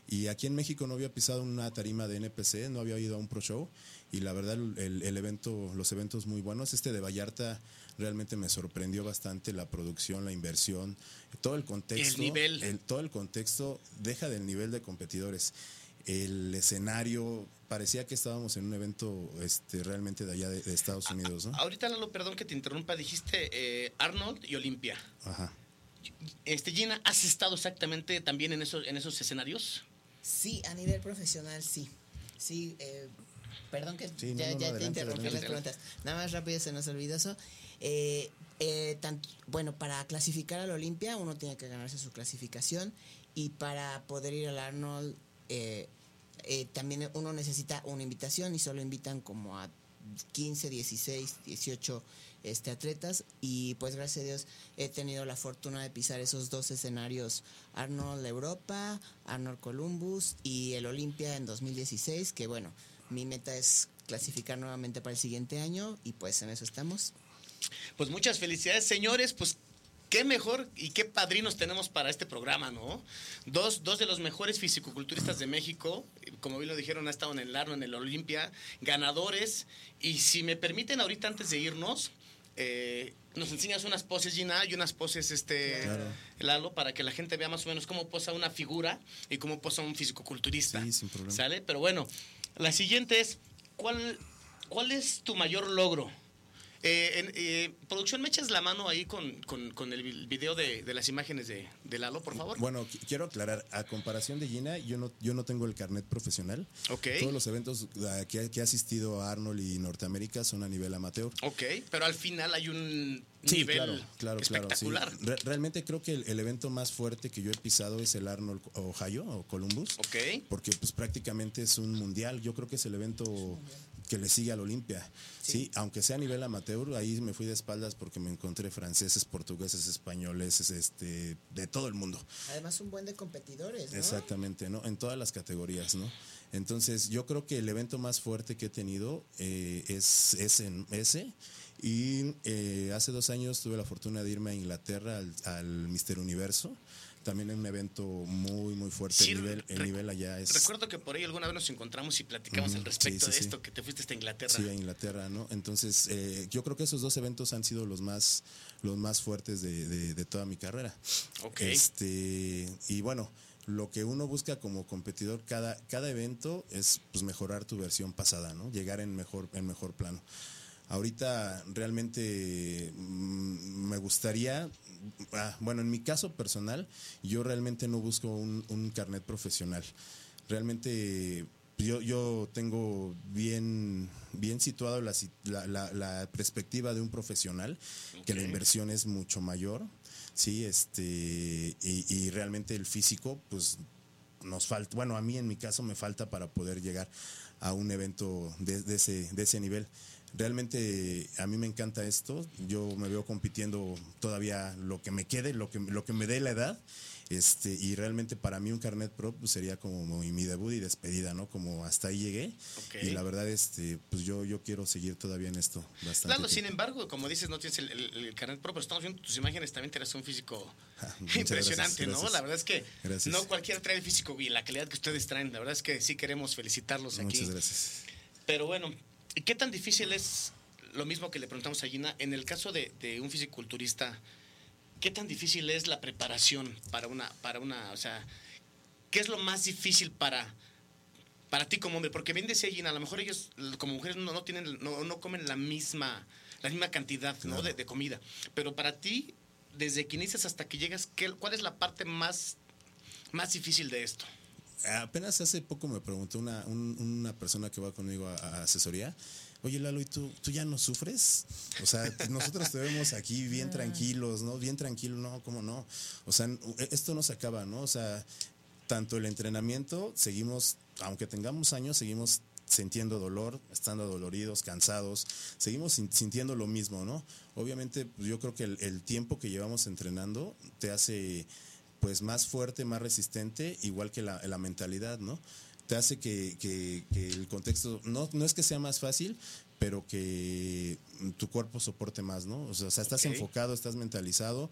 Y aquí en México no había pisado una tarima de NPC, no había ido a un pro show. Y la verdad, el, el evento, los eventos muy buenos. Este de Vallarta realmente me sorprendió bastante la producción, la inversión, todo el contexto. El nivel. el- todo el contexto deja del nivel de competidores. El escenario, parecía que estábamos en un evento este, realmente de allá de, de Estados Unidos, ¿no? Ahorita, Lalo, perdón que te interrumpa, dijiste eh, Arnold y Olimpia. Ajá. Este, Gina, ¿has estado exactamente también en esos, en esos escenarios? Sí, a nivel profesional sí. Sí, eh, perdón que Sí, ya, no, no, ya te interrumpí adelante. las preguntas. Nada más rápido se nos olvidó eso. Eh, eh, bueno, para clasificar al Olimpia uno tiene que ganarse su clasificación y para poder ir al Arnold eh, eh, también uno necesita una invitación y solo invitan como a 15, 16, 18 este, atletas y pues gracias a Dios he tenido la fortuna de pisar esos dos escenarios, Arnold Europa, Arnold Columbus y el Olimpia en 2016, que bueno, mi meta es clasificar nuevamente para el siguiente año y pues en eso estamos. Pues muchas felicidades, señores. Pues qué mejor y qué padrinos tenemos para este programa, ¿no? Dos, dos de los mejores fisicoculturistas de México, como bien lo dijeron, ha estado en el Arno, en el Olimpia, ganadores. Y si me permiten, ahorita antes de irnos, eh, nos enseñas unas poses, Gina, y unas poses, este, Claro. Lalo, para que la gente vea más o menos cómo posa una figura y cómo posa un fisicoculturista. Sí, sin problema. ¿Sale? Pero bueno, la siguiente es, ¿cuál, cuál es tu mayor logro? Eh, en, eh, producción, ¿me echas la mano ahí con, con- con el vi- video de, de las imágenes de, de Lalo, por favor? Bueno, qui- quiero aclarar, a comparación de Gina, yo no, yo no tengo el carnet profesional. Ok. Todos los eventos a que, que he asistido a Arnold y Norteamérica son a nivel amateur. Ok, pero al final hay un Sí, nivel claro, claro, claro. sí. espectacular. Re- realmente creo que el, el evento más fuerte que yo he pisado es el Arnold Ohio o Columbus. Ok. Porque pues prácticamente es un mundial. Yo creo que es el evento que le sigue al Olimpia. Sí. aunque sea a nivel amateur, ahí me fui de espaldas porque me encontré franceses, portugueses, españoles, este, de todo el mundo. Además, un buen de competidores, ¿no? Exactamente, ¿no? En todas las categorías, ¿no? Entonces, yo creo que el evento más fuerte que he tenido eh, es, es en ese. Y eh, hace dos años tuve la fortuna de irme a Inglaterra al, al Mister Universo. También en un evento muy, muy fuerte. Sí, el, nivel, el nivel allá es. Recuerdo que por ahí alguna vez nos encontramos y platicamos al respecto sí, sí, de esto, que te fuiste hasta Inglaterra. Sí, a Inglaterra, ¿no? Entonces, eh, yo creo que esos dos eventos han sido los más, los más fuertes de, de- de toda mi carrera. Ok. Este, y bueno, lo que uno busca como competidor, cada, cada evento es pues, mejorar tu versión pasada, ¿no? Llegar en mejor, en mejor plano. Ahorita realmente mm, me gustaría, ah, bueno, en mi caso personal, yo realmente no busco un, un carnet profesional. Realmente yo, yo tengo bien, bien situado la, la- la- la perspectiva de un profesional, que la inversión es mucho mayor, sí, este, y, y realmente el físico, pues nos falta, bueno, a mí en mi caso me falta para poder llegar a un evento de, de ese, de ese nivel. Realmente a mí me encanta esto, yo me veo compitiendo todavía lo que me quede, lo que, lo que me dé la edad, este, y realmente para mí un carnet pro pues, sería como mi debut y despedida, ¿no? Como hasta ahí llegué, Ok. y la verdad, este, pues yo, yo quiero seguir todavía en esto bastante. Lalo, sin embargo, como dices, no tienes el, el- el carnet pro, pero estamos viendo tus imágenes, también tienes un físico Ah, impresionante, gracias, ¿no? gracias. La verdad es que Gracias. no cualquiera trae el físico y la calidad que ustedes traen. La verdad es que sí queremos felicitarlos aquí. Muchas gracias. Pero bueno, ¿y ¿qué tan difícil es lo mismo que le preguntamos a Gina? En el caso de, de un fisiculturista, ¿qué tan difícil es la preparación para una, para una, o sea, qué es lo más difícil para, para ti como hombre? Porque bien decía Gina, a lo mejor ellos como mujeres no, no tienen, no, no comen la misma, la misma cantidad ¿no? Claro. de, de comida. Pero para ti, desde que inicias hasta que llegas, ¿qué, ¿cuál es la parte más, más difícil de esto? Apenas hace poco me preguntó una, un- una persona que va conmigo a, a asesoría, oye Lalo, ¿y tú, tú ya no sufres? O sea, nosotros te vemos aquí bien tranquilos, ¿no? Bien tranquilo, no, ¿cómo no? O sea, n- esto no se acaba, ¿no? O sea, tanto el entrenamiento, seguimos, aunque tengamos años, seguimos sintiendo dolor, estando doloridos, cansados, seguimos sin- sintiendo lo mismo, ¿no? Obviamente, pues, yo creo que el, el tiempo que llevamos entrenando te hace pues más fuerte, más resistente, igual que la, la mentalidad, ¿no? Te hace que, que- que el contexto, no, no es que sea más fácil, pero que tu cuerpo soporte más, ¿no? O sea, estás enfocado, estás mentalizado,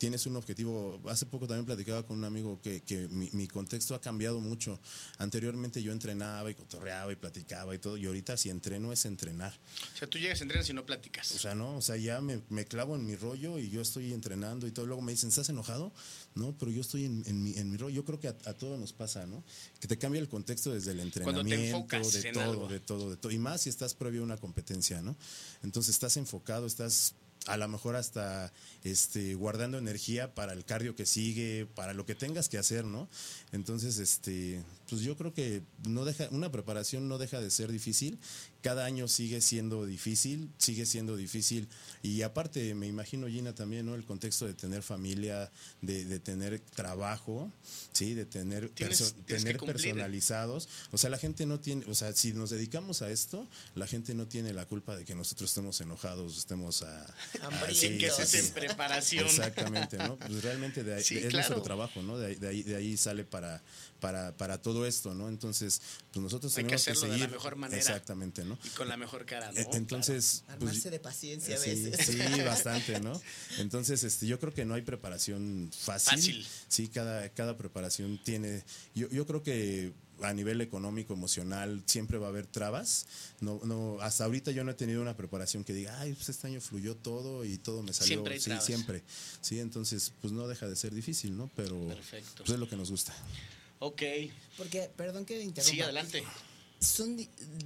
tienes un objetivo. Hace poco también platicaba con un amigo que, que mi, mi contexto ha cambiado mucho. Anteriormente yo entrenaba y cotorreaba y platicaba y todo, y ahorita si entreno es entrenar. O sea, tú llegas, entrenas y no platicas. O sea, no, o sea, ya me, me clavo en mi rollo y yo estoy entrenando y todo. Luego me dicen, ¿estás enojado? No, pero yo estoy en, en mi, en mi rollo. Yo creo que a, a todos nos pasa, ¿no? Que te cambia el contexto desde el Cuando te entrenamiento, enfocas de en todo, algo. de todo, de todo. Y más si estás previo a una competencia, ¿no? Entonces estás enfocado, estás a lo mejor hasta este guardando energía para el cardio que sigue, para lo que tengas que hacer, ¿no? Entonces, este, pues yo creo que no deja, una preparación no deja de ser difícil. Cada año sigue siendo difícil, sigue siendo difícil. Y aparte, me imagino, Gina, también, ¿no? El contexto de tener familia, de, de tener trabajo, ¿sí? De tener, Tienes- perso- tienes que tener cumplir. personalizados. O sea, la gente no tiene, o sea, si nos dedicamos a esto, la gente no tiene la culpa de que nosotros estemos enojados, estemos a... a- que sí, en preparación. Exactamente, ¿no? Pues realmente de ahí, Sí, de- es claro. nuestro trabajo, ¿no? De ahí, de ahí, de ahí sale para, para, para todo esto, ¿no? Entonces, pues nosotros Hay que tenemos que, hacerlo de la seguir. mejor manera. Exactamente, ¿no? Y con la mejor cara, ¿no? E- Entonces, pues, Armarse de paciencia a sí, veces. sí, bastante, ¿no? Entonces, este, yo creo que no hay preparación fácil. Fácil. Sí, cada, cada preparación tiene. Yo, yo creo que a nivel económico, emocional, siempre va a haber trabas. No, no, hasta ahorita yo no he tenido una preparación que diga, ay, pues este año fluyó todo y todo me salió. Siempre hay sí, trabas. siempre. Sí, entonces, pues no deja de ser difícil, ¿no? Pero Perfecto. pues es lo que nos gusta. Ok. Porque, perdón que interrumpa. Sí, adelante. Son,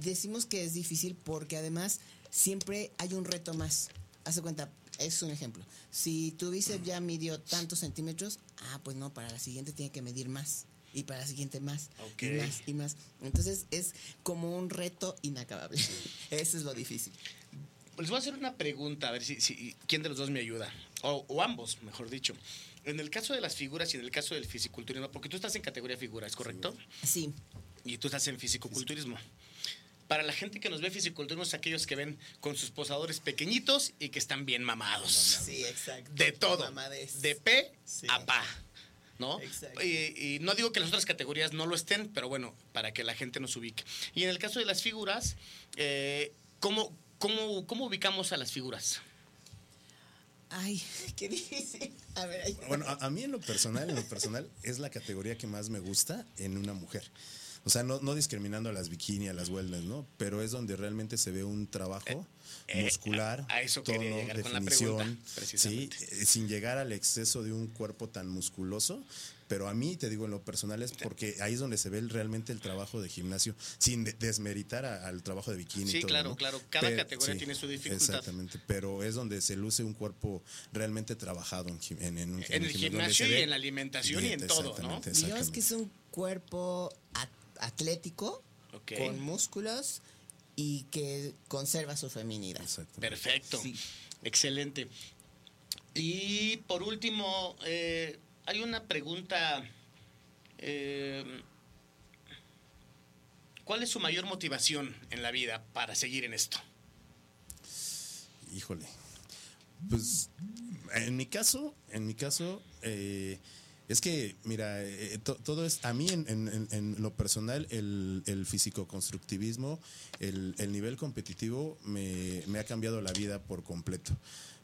decimos que es difícil porque además siempre hay un reto más. Haz de cuenta, es un ejemplo. Si tu bíceps ya midió tantos centímetros, ah, pues no, para la siguiente tiene que medir más. Y para la siguiente más. Ok. Y más y más. Entonces es como un reto inacabable. Eso es lo difícil. Les voy a hacer una pregunta, a ver si, si- quién de los dos me ayuda. O, o ambos, mejor dicho. En el caso de las figuras y en el caso del fisiculturismo, porque tú estás en categoría figura, ¿es correcto? Sí. Y tú estás en fisicoculturismo. Para la gente que nos ve fisiculturismo es aquellos que ven con sus posadores pequeñitos y que están bien mamados. Sí, exacto. De todo. Mamadez. De P Sí. a pa. ¿No? Exacto. Y, y no digo que las otras categorías no lo estén, pero bueno, para que la gente nos ubique. Y en el caso de las figuras, eh, ¿cómo, cómo, cómo ubicamos a las figuras? Ay, qué difícil. A ver, ahí- Bueno, a, a mí en lo personal, en lo personal, es la categoría que más me gusta en una mujer. O sea, no, no discriminando a las bikini, a las wellness, ¿no? Pero es donde realmente se ve un trabajo Eh, muscular, a- a eso quería tono, llegar con la definición, pregunta, sí, eh, sin llegar al exceso de un cuerpo tan musculoso. Pero a mí, te digo, en lo personal es porque ahí es donde se ve el- realmente el trabajo de gimnasio, sin de- desmeritar a- al trabajo de bikini. y Sí, todo, claro, ¿no? claro. Cada categoría tiene su dificultad. Exactamente, pero es donde se luce un cuerpo realmente trabajado en, gim- en, en un En el gimnasio y ve- en la alimentación y en todo, ¿no? Exactamente, digamos que es un cuerpo at- atlético, con músculos y que conserva su feminidad. Perfecto. Sí. Excelente. Y por último, eh, hay una pregunta. eh, ¿Cuál es su mayor motivación en la vida para seguir en esto? Híjole. Pues en mi caso, en mi caso, eh, es que, mira, eh, to- todo es, a mí en, en- lo personal, el, el físico-constructivismo, el, el nivel competitivo me ha cambiado la vida por completo.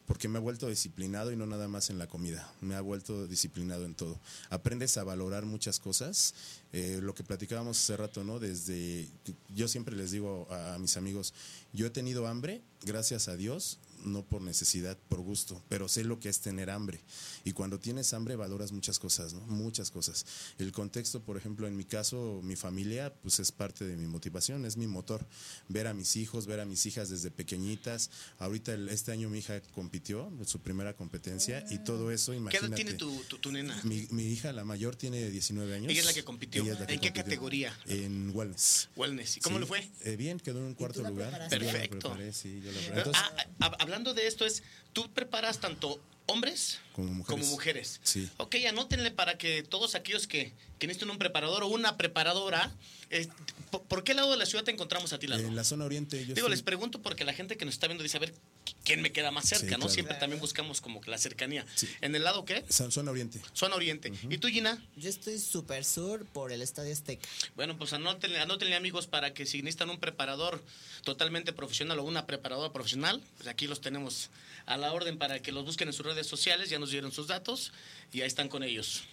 Porque me ha vuelto disciplinado y no nada más en la comida, me ha vuelto disciplinado en todo. Aprendes a valorar muchas cosas, eh, lo que platicábamos hace rato, ¿no? Desde, yo siempre les digo a, a mis amigos, yo he tenido hambre, gracias a Dios, no por necesidad, por gusto, pero sé lo que es tener hambre. Y cuando tienes hambre valoras muchas cosas, ¿no? Muchas cosas. El contexto, por ejemplo, en mi caso, mi familia, pues es parte de mi motivación, es mi motor. Ver a mis hijos, ver a mis hijas desde pequeñitas. Ahorita, el- este año mi hija compitió en su primera competencia y todo eso, ¿Qué imagínate. edad tiene tu, tu- tu nena? Mi, mi hija, la mayor, tiene 19 años. Ella es la que compitió. Ella es la que ¿En qué compitió. categoría? En wellness. Wellness. ¿Y cómo Sí, le fue? eh, bien, quedó en un cuarto la lugar. preparaste? Yo la Perfecto. preparé, sí, yo la preparé. Pero, Entonces, ah, ah, hablando de esto, es ¿tú preparas tanto hombres Como mujeres. mujeres? Sí. Ok, anótenle para que todos aquellos que, que necesiten un preparador o una preparadora, eh, ¿por, por qué lado de la ciudad te encontramos a ti, Lalo? en la zona oriente, yo Digo, estoy- les pregunto porque la gente que nos está viendo dice, a ver, ¿quién me queda más cerca? Sí, ¿no? claro. Siempre también buscamos como que la cercanía. Sí. ¿En el lado qué? Zona zona oriente. Zona Oriente. ¿Y tú, Gina? Yo estoy súper sur por el Estadio Azteca. Bueno, pues anótenle, anótenle, amigos, para que si necesitan un preparador totalmente profesional o una preparadora profesional, pues aquí los tenemos a la orden para que los busquen en sus redes sociales, ya nos dieron sus datos y ahí están con ellos.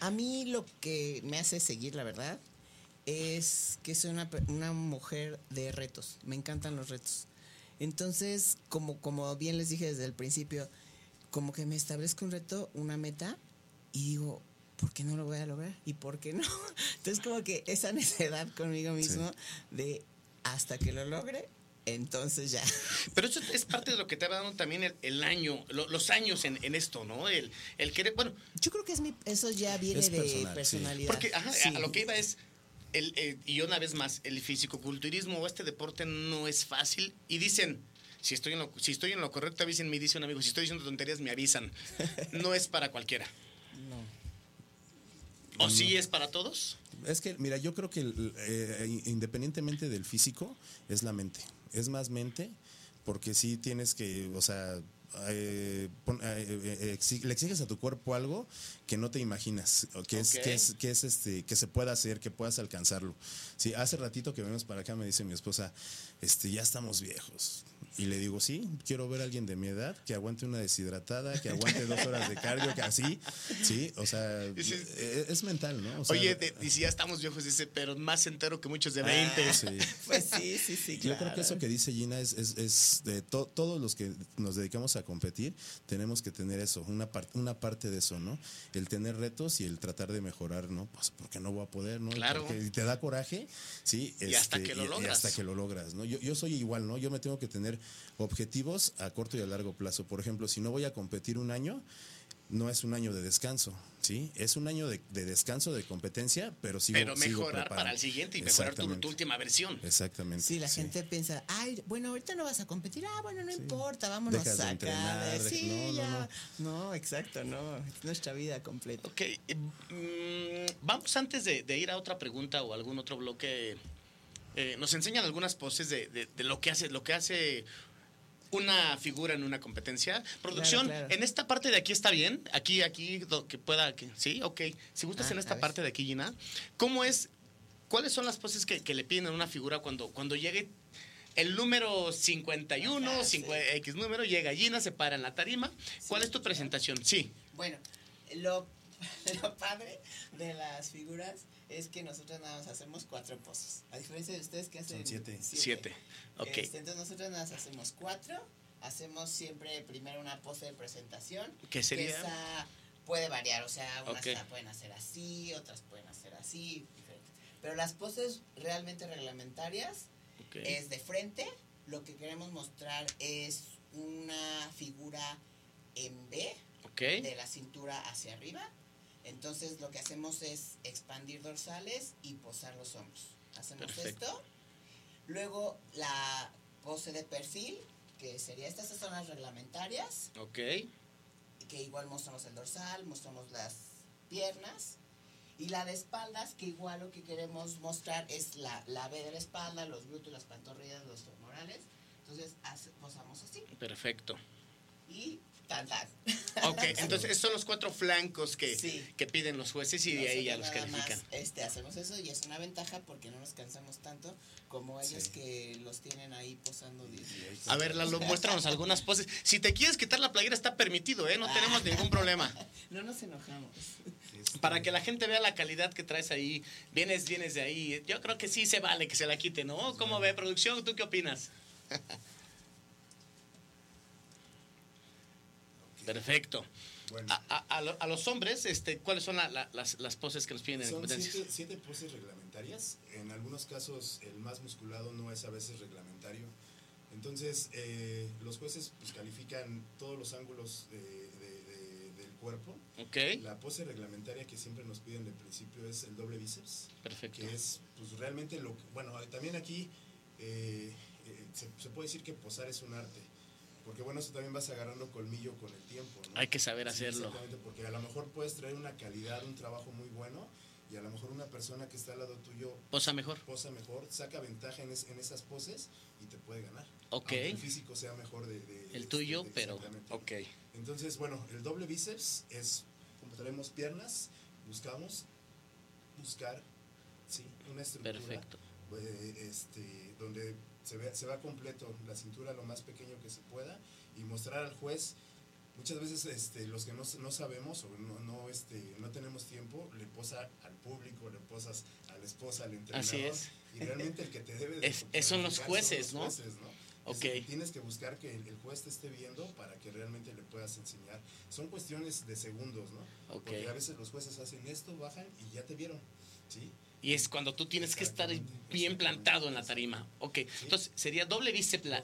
A mí lo que me hace seguir, la verdad, es que soy una, mujer de retos. Me encantan los retos. Entonces, como, como bien les dije desde el principio, como que me establezco un reto, una meta, y digo, ¿por qué no lo voy a lograr? ¿Y por qué no? Entonces, como que esa necedad conmigo mismo de hasta que lo logre, entonces ya. Pero eso es parte de lo que te va dando también el, el año, lo- los años en, en esto, ¿no? El, el querer, bueno, Yo creo que es mi, eso ya viene Es de sí. personalidad. Porque ajá, Sí. a lo que iba es, el, eh, y una vez más, el fisicoculturismo o este deporte no es fácil. Y dicen, si estoy en lo, si estoy en lo correcto, avisen, me dice un amigo, si estoy diciendo tonterías, me avisan. No es para cualquiera. No. ¿O sí es para todos? Es que, mira, yo creo que el- eh, independientemente del físico, es la mente. Es más mente, porque sí tienes que, o sea, eh, pon- eh, eh, exi- le exiges a tu cuerpo algo que no te imaginas, que es, que es, que es este, que se pueda hacer, que puedas alcanzarlo. Sí, hace ratito que venimos para acá me dice mi esposa, este, ya estamos viejos. Y le digo, sí, quiero ver a alguien de mi edad que aguante una deshidratada, que aguante dos horas de cardio, que así, sí, o sea, Dices- es, es mental, ¿no? O sea, Oye, de- dice, ya estamos viejos, dice, pero más entero que muchos de 20. Ah, sí. Pues sí, sí, sí. Yo creo que eso que dice Gina es, es, es de to- todos los que nos dedicamos a competir, tenemos que tener eso, una, par- una parte de eso, ¿no? El tener retos y el tratar de mejorar, ¿no? Pues porque no voy a poder, ¿no? Claro. Porque y te da coraje, ¿sí? Y hasta Este, que lo y- y logras. hasta que lo logras, ¿no? Yo, yo soy igual, ¿no? Yo me tengo que tener objetivos a corto y a largo plazo. Por ejemplo, si no voy a competir un año, no es un año de descanso, ¿sí? Es un año de, de descanso, de competencia, pero sigo pero sigo mejorar preparando. para el siguiente y mejorar tu, última versión. Exactamente. Sí, la gente piensa, ay, bueno, ahorita no vas a competir. Ah, bueno, no importa, vámonos Dejas de a entrenar, sacar. de- Sí, no, no, ya. No, exacto, no. Es nuestra vida completa. Ok, eh, mm, vamos antes de, de ir a otra pregunta o algún otro bloque. Eh, nos enseñan algunas poses de, de- de lo que hace, lo que hace una figura en una competencia. Producción, Claro, claro. en esta parte de aquí está bien. Aquí, aquí, que pueda, que, sí, ok. Si gustas Ah, en esta parte de aquí, Gina, ¿cómo es? ¿Cuáles son las poses que, que le piden a una figura cuando, cuando llegue el número 51, Ajá, sí. 50, X número, llega Gina, se para en la tarima? ¿Cuál es tu presentación? Sí. Bueno, lo, lo padre de las figuras es que nosotros nada más hacemos cuatro poses. A diferencia de ustedes que hacen Son siete. Siete. Ok. Este, entonces nosotros nada más hacemos cuatro. Hacemos siempre primero una pose de presentación. ¿Qué sería? Que esa puede variar, o sea, unas Ok. la pueden hacer así, otras pueden hacer así, diferentes. Pero las poses realmente reglamentarias ok. es de frente. Lo que queremos mostrar es una figura en B, de la cintura hacia arriba. Entonces lo que hacemos es expandir dorsales y posar los hombros. Hacemos Perfecto. esto. Luego la pose de perfil, que sería estas son las reglamentarias, Ok. que igual mostramos el dorsal, mostramos las piernas. Y la de espaldas, que igual lo que queremos mostrar es la, la B de la espalda, los glúteos, las pantorrillas, los femorales. Entonces hace- posamos así. Perfecto. Y tan tan. Ok, entonces son los cuatro flancos que, Sí. que piden los jueces y de ahí ya los califican. más, este, hacemos eso y es una ventaja porque no nos cansamos tanto como ellos Sí. que los tienen ahí posando 10 A ver, Lalo, muéstranos algunas poses. Si te quieres quitar la playera está permitido, ¿eh? No Ah. tenemos ningún problema. No nos enojamos. Este, Para que la gente vea la calidad que traes ahí. Vienes, vienes de ahí. Yo creo que sí se vale que se la quite, ¿no? ¿Cómo ve, producción? ¿Tú qué opinas? Perfecto. Bueno. A, a- a lo- a los hombres, este, ¿cuáles son la- la- las, las poses que nos piden en Son siete, siete poses reglamentarias. En algunos casos el más musculado no es a veces reglamentario. Entonces eh, los jueces pues, califican todos los ángulos de- de- de- del cuerpo. Ok, La pose reglamentaria que siempre nos piden de principio es el doble bíceps, perfecto. que es pues realmente lo que, bueno, también aquí eh, eh, se, se puede decir que posar es un arte. Porque bueno, eso también vas agarrando colmillo con el tiempo. ¿no? Hay que saber Sí, hacerlo. exactamente, porque a lo mejor puedes traer una calidad, un trabajo muy bueno y a lo mejor una persona que está al lado tuyo Posa mejor. posa mejor, saca ventaja en, es- en esas poses y te puede ganar. Ok. El físico sea mejor de... de- El de- tuyo, de- pero. Ok. Entonces, bueno, el doble bíceps es, como traemos piernas, buscamos buscar, sí, una estructura. Perfecto. eh, este, donde se, ve, se va completo la cintura lo más pequeño que se pueda y mostrar al juez muchas veces este, los que no, no sabemos o no, no, este, no tenemos tiempo le posa al público le posas a la esposa al entrenador Así es. y realmente el que te debe de Es- son los jueces, ¿no? jueces, ¿no? Es Ok. decir, tienes que buscar que el, el juez te esté viendo para que realmente le puedas enseñar son cuestiones de segundos no Ok. porque a veces los jueces hacen esto bajan y ya te vieron sí Y es cuando tú tienes que estar bien plantado en la tarima. Ok, entonces sería doble bíceps. La,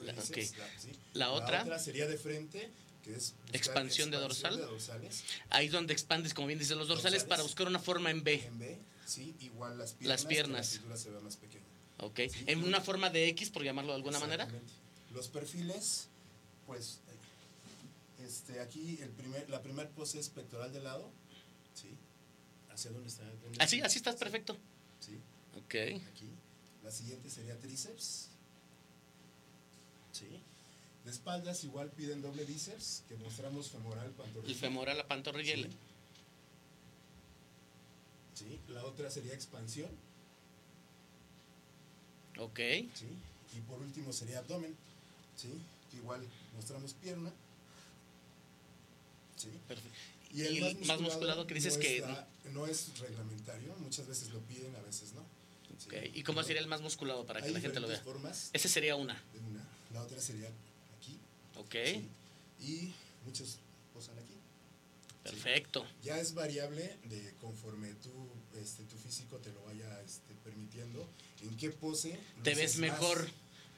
la- otra. sería de frente, que es Expansión de dorsal. dorsales. Ahí es donde expandes, como bien dices, los dorsales Dorsales. para buscar una forma en B. En B, sí, igual las piernas. Las piernas. La se ve más pequeña. Ok. En una forma de X, por llamarlo de alguna manera. Los perfiles, pues, este, aquí el primer, la primera pose es pectoral de lado, sí. ¿Hacia dónde está? ¿Dónde Así, así estás perfecto. Sí, Ok. aquí. La siguiente sería tríceps. Sí. De espaldas igual piden doble bíceps, que mostramos femoral, pantorrilla. El femoral, la pantorrilla. y Sí. Sí, la otra sería expansión, Ok. ¿sí? Y por último sería abdomen. ¿sí? Igual mostramos pierna. ¿sí? Perfecto. Y el más, musculado, que dices no que... está- no es reglamentario, muchas veces lo piden, a veces no. ¿sí? Ok, ¿Y cómo sería el más musculado para que la gente lo vea? formas Ese sería una. una. La otra sería aquí. Ok, ¿sí? Y muchos posan aquí. perfecto. Ya es variable de conforme tú, este, tu físico te lo vaya este, permitiendo, en qué pose Te ves más, mejor.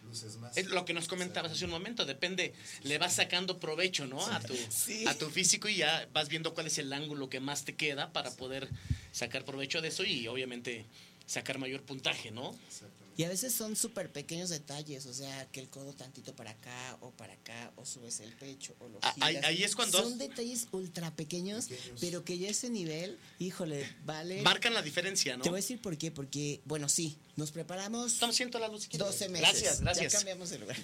Luces más. Es lo que nos comentabas hace un momento, depende, le vas sacando provecho, ¿no? A tu, Sí. a tu físico y ya vas viendo cuál es el ángulo que más te queda para poder sacar provecho de eso y obviamente sacar mayor puntaje, ¿no? Exactamente. Y a veces son súper pequeños detalles, o sea, que el codo tantito para acá o para acá, o subes el pecho o lo Ah, ahí- giras. ahí es cuando- Son detalles ultra pequeños, Pequeños. pero que ya ese nivel, híjole, vale. Marcan la diferencia, ¿no? Te voy a decir por qué, porque, bueno, sí, nos preparamos Estamos siendo la luz. si quieres. 12 meses. Gracias, gracias. Ya cambiamos de lugar.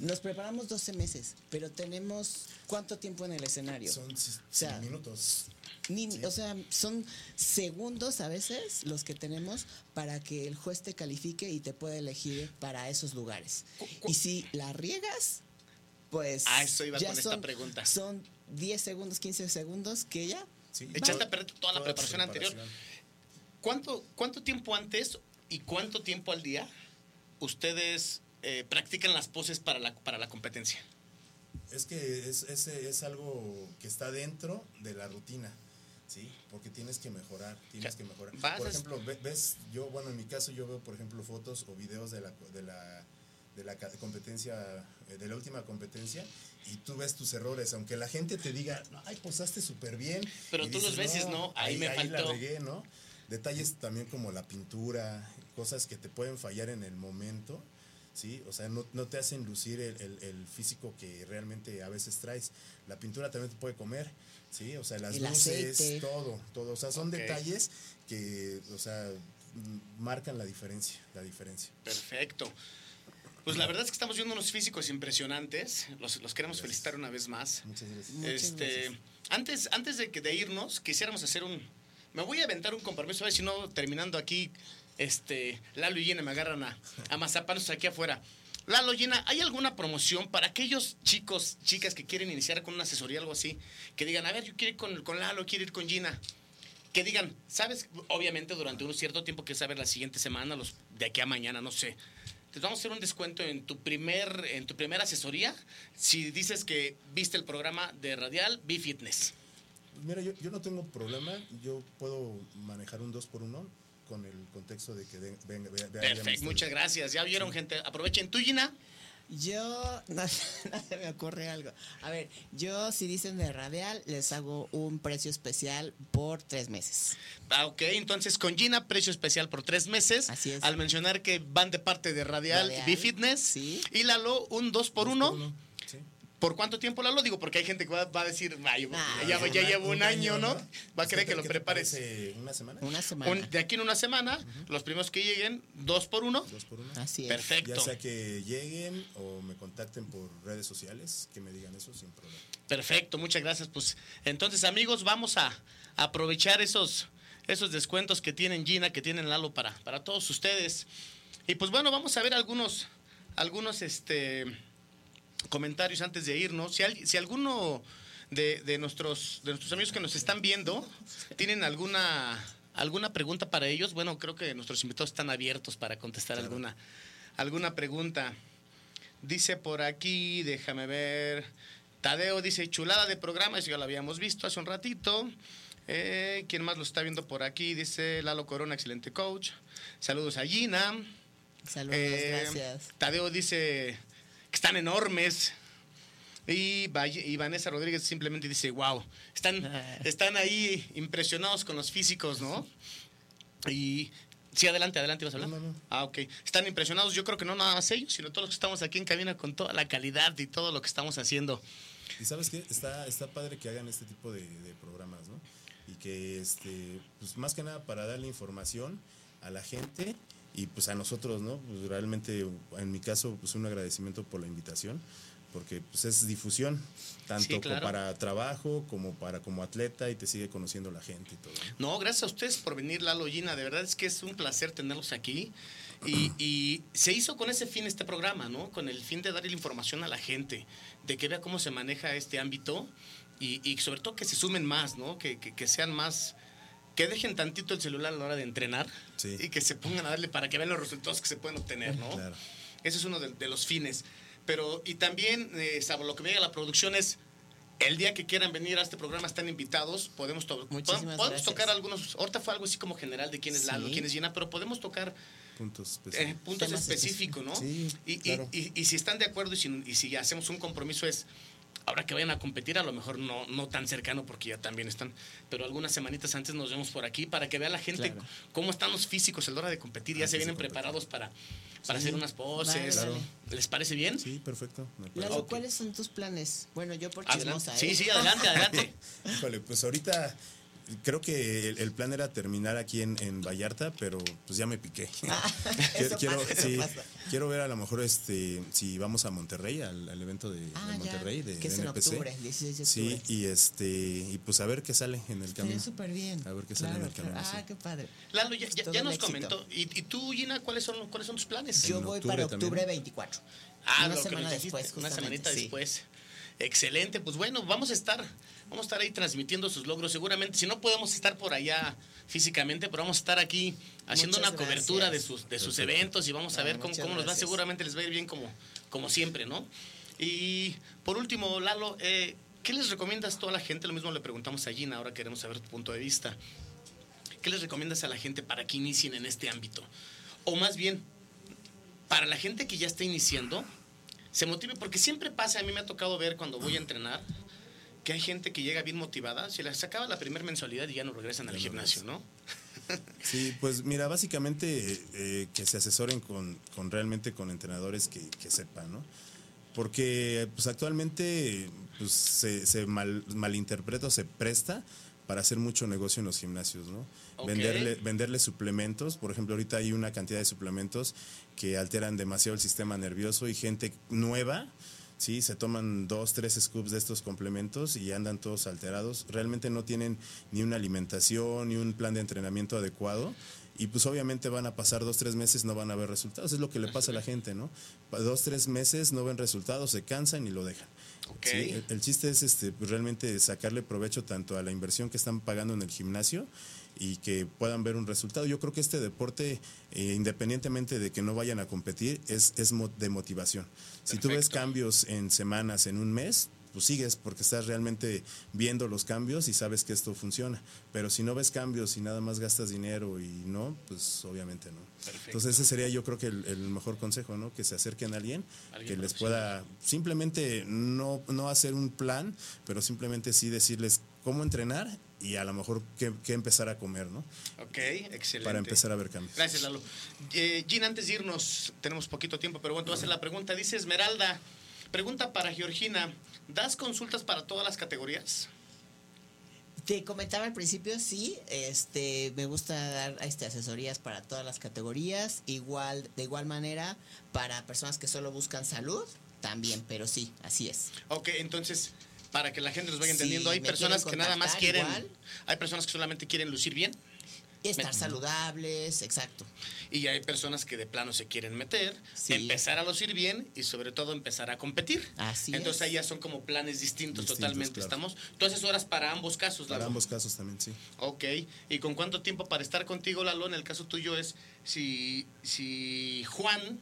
Nos preparamos 12 meses, pero tenemos ¿cuánto tiempo en el escenario? Son si- sea, cinco minutos. Ni- Sí. O sea, son segundos a veces los que tenemos para que el juez te califique y te pueda elegir para esos lugares. Cu- cu- Y si la riegas, pues. A eso iba ya con esta son- pregunta. Son 10 segundos, 15 segundos que ya. Sí. Echaste a perder toda la preparación anterior. ¿Cuánto, ¿Cuánto tiempo antes y cuánto tiempo al día ustedes eh, practican las poses para la, para la competencia? Es que es, es, es algo que está dentro de la rutina, ¿sí? Porque tienes que mejorar, tienes que mejorar. Por ejemplo, ve- ves, yo, bueno, en mi caso yo veo, por ejemplo, fotos o videos de la, de la, de la competencia, eh, de la última competencia, y tú ves tus errores, aunque la gente te diga, ay, posaste súper bien. Pero tú los ves y dices, "No, ahí me la faltó". regué, ¿no? Detalles también como la pintura, cosas que te pueden fallar en el momento, ¿sí? O sea, no, no te hacen lucir el, el- el físico que realmente a veces traes. La pintura también te puede comer, ¿sí? O sea, las El luces, aceite. todo, todo. O sea, son detalles que, o sea, marcan la diferencia, la diferencia. Perfecto. Pues la verdad es que estamos viendo unos físicos impresionantes. Los, los queremos felicitar una vez más. Muchas gracias. Muchas este, gracias. antes, antes de que de irnos, quisiéramos hacer un. Me voy a aventar un compromiso, a ver si no terminando aquí, este, Lalo y Gina me agarran a, a mazapanos aquí afuera. Lalo, Gina, ¿hay alguna promoción para aquellos chicos, chicas que quieren iniciar con una asesoría, algo así? Que digan, a ver, yo quiero ir con, con Lalo, quiero ir con Gina. Que digan, ¿sabes? Obviamente durante un cierto tiempo que saber la siguiente semana, los de aquí a mañana, no sé. Te vamos a hacer un descuento en tu primer, en tu primera asesoría si dices que viste el programa de Radial B Fitness. Mira, yo, yo no tengo problema, yo puedo manejar un 2 por 1 con el contexto de que vea- vea- vean Perfecto, muchas gracias. Ya vieron, gente. Aprovechen tu Gina. Yo, no, no se me ocurre algo. A ver, yo si dicen de radial, les hago un precio especial por tres meses. Ah, ok, entonces con Gina, precio especial por tres meses. Así es. Al mencionar que van de parte de Radial, Radial, B Fitness. sí. Y Lalo, un 2 por Dos 1 Sí. ¿Por cuánto tiempo Lalo? Digo, porque hay gente que va, va a decir, "Ay, Ah, ya, ya a- llevo un año, ¿no? Va a ¿Qué querer que lo prepares. ¿Una semana? Una semana. Un- de aquí en una semana, los primeros que lleguen, dos por uno. Dos por uno. Así es. Perfecto. Ya sea que lleguen o me contacten por redes sociales, que me digan eso sin problema. Perfecto, muchas gracias. Pues entonces, amigos, vamos a aprovechar esos, esos descuentos que tienen Gina, que tienen Lalo para, para todos ustedes. Y pues bueno, vamos a ver algunos, algunos este, comentarios antes de irnos. Si, al- si alguno de, de nuestros, de nuestros amigos que nos están viendo tienen alguna, alguna pregunta para ellos, bueno, creo que nuestros invitados están abiertos para contestar Claro. alguna, alguna pregunta. Dice por aquí, déjame ver. Tadeo dice chulada de programa, eso ya lo habíamos visto hace un ratito. Eh, ¿Quién más lo está viendo por aquí? Dice Lalo Corona, excelente coach. Saludos a Gina. Saludos, Eh, gracias. Tadeo dice que están enormes. Y, Vanessa Rodríguez simplemente dice, wow, están, están ahí impresionados con los físicos, ¿no? Y sí, adelante, adelante, ¿vas a hablar? No, no, no. Ah, ok. Están impresionados, yo creo que no nada más ellos, sino todos los que estamos aquí en cabina con toda la calidad y todo lo que estamos haciendo. Y sabes qué, está, está padre que hagan este tipo de, de programas, ¿no? Y que, este, pues más que nada para darle información a la gente y pues a nosotros, ¿no? Pues realmente, en mi caso, pues un agradecimiento por la invitación, porque pues, es difusión, tanto Sí, claro. como para trabajo como para como atleta y te sigue conociendo la gente y todo. ¿no? Gracias a ustedes por venir, Lalo Gina. De verdad es que es un placer tenerlos aquí. Y, y se hizo con ese fin este programa, ¿no? Con el fin de darle la información a la gente, de que vea cómo se maneja este ámbito y, y sobre todo que se sumen más, ¿no? Que, que- que sean más, que dejen tantito el celular a la hora de entrenar Sí. y que se pongan a darle para que vean los resultados que se pueden obtener, ¿no? Claro. Ese es uno de, de los fines. Pero, y también, eh, salvo lo que me llega a la producción es, el día que quieran venir a este programa están invitados, podemos, to- Muchísimas podemos gracias. tocar algunos, ahorita fue algo así como general de quién es Lalo, Sí. quién es Gina, pero podemos tocar Puntos eh, específicos. puntos Temas específicos, ¿no? Sí, y, y- y si están de acuerdo y si, y si hacemos un compromiso es, ahora que vayan a competir, a lo mejor no, no tan cercano porque ya también están, pero algunas semanitas antes nos vemos por aquí para que vea la gente Claro. cómo están los físicos a la hora de competir, ya Antes se vienen competir. preparados para, para Sí. hacer unas poses. Claro. ¿Les parece bien? Sí, perfecto. Lalo. ¿cuáles son tus planes? Bueno, yo por chismosa, ¿eh? Sí, sí, adelante, adelante. Híjole, pues ahorita creo que el, el plan era terminar aquí en, en Vallarta, pero pues ya me piqué. Eso quiero, pasa, eso sí, pasa. quiero ver a lo mejor este si vamos a Monterrey, al, al evento de, de Ah, ya, Monterrey, de, que es de en NPC. octubre, el 16 de Sí, octubre. y este y pues a ver qué sale en el camino. súper bien. A ver qué sale en el camino, claro. Ah, sí. qué padre. Lalo, ya, ya- nos comentó. ¿Y, y tú, Gina, cuáles son, cuáles son tus planes? Yo En voy octubre para también. octubre 24. Ah, una semana después, Una semanita sí. después. Excelente, pues bueno, vamos a estar, vamos a estar ahí transmitiendo sus logros. Seguramente, si no podemos estar por allá físicamente, pero vamos a estar aquí haciendo Muchas una cobertura de gracias. sus, de sus Perfecto. eventos y vamos a Ah, ver cómo, cómo nos va. gracias. Seguramente les va a ir bien como, como siempre, ¿no? Y por último, Lalo, eh, ¿qué les recomiendas a toda la gente? Lo mismo le preguntamos a Gina, ahora queremos saber tu punto de vista. ¿Qué les recomiendas a la gente para que inicien en este ámbito? O más bien, para la gente que ya está iniciando, se motive, porque siempre pasa, a mí me ha tocado ver cuando voy a entrenar, que hay gente que llega bien motivada, se les acaba la primera mensualidad y ya no regresan al no gimnasio, ¿no? Sí, pues mira, básicamente eh, que se asesoren con, con realmente con entrenadores que, que sepan, ¿no? Porque pues actualmente pues, se, se mal, malinterpreta o se presta para hacer mucho negocio en los gimnasios, ¿no? Ok. Venderle, venderle suplementos, por ejemplo, ahorita hay una cantidad de suplementos que alteran demasiado el sistema nervioso y gente nueva, sí, se toman dos, tres scoops de estos complementos y andan todos alterados. Realmente no tienen ni una alimentación, ni un plan de entrenamiento adecuado. Y pues obviamente van a pasar dos, tres meses, no van a ver resultados. Es lo que le pasa a la gente, ¿no? Dos, tres meses no ven resultados, se cansan y lo dejan. Ok. Sí, el, el chiste es este, pues, realmente sacarle provecho tanto a la inversión que están pagando en el gimnasio y que puedan ver un resultado. Yo creo que este deporte, eh, independientemente de que no vayan a competir, es, es de motivación. Si tú ves cambios en semanas, en un mes, pues sigues porque estás realmente viendo los cambios y sabes que esto funciona. Pero si no ves cambios y nada más gastas dinero y no, pues obviamente no. Perfecto. Entonces ese sería yo creo que el, el mejor consejo, ¿no? Que se acerquen a alguien, Alguien que les pueda simplemente no, no hacer un plan, pero simplemente sí decirles cómo entrenar y a lo mejor qué, qué empezar a comer, ¿no? Ok, excelente. Para empezar a ver cambios. Gracias, Lalo. Eh, Gina, antes de irnos, tenemos poquito tiempo, pero bueno, a hacer la pregunta. Dice Esmeralda, pregunta para Georgina, ¿das consultas para todas las categorías? Te comentaba al principio, sí, este, me gusta dar este, asesorías para todas las categorías, igual, de igual manera, para personas que solo buscan salud, también, pero sí, así es. Ok, entonces, para que la gente nos vaya entendiendo, hay personas que nada más quieren, igual. hay personas que solamente quieren lucir bien estar saludables, exacto. y hay personas que de plano se quieren meter, Sí. empezar a lucir bien y sobre todo empezar a competir. Así Entonces es. ahí ya son como planes distintos, Distintos, totalmente. claro. Estamos, tú asesoras para ambos casos, Para Lalo. ambos casos también, sí. Ok, ¿y con cuánto tiempo para estar contigo, Lalo? En el caso tuyo es si, si Juan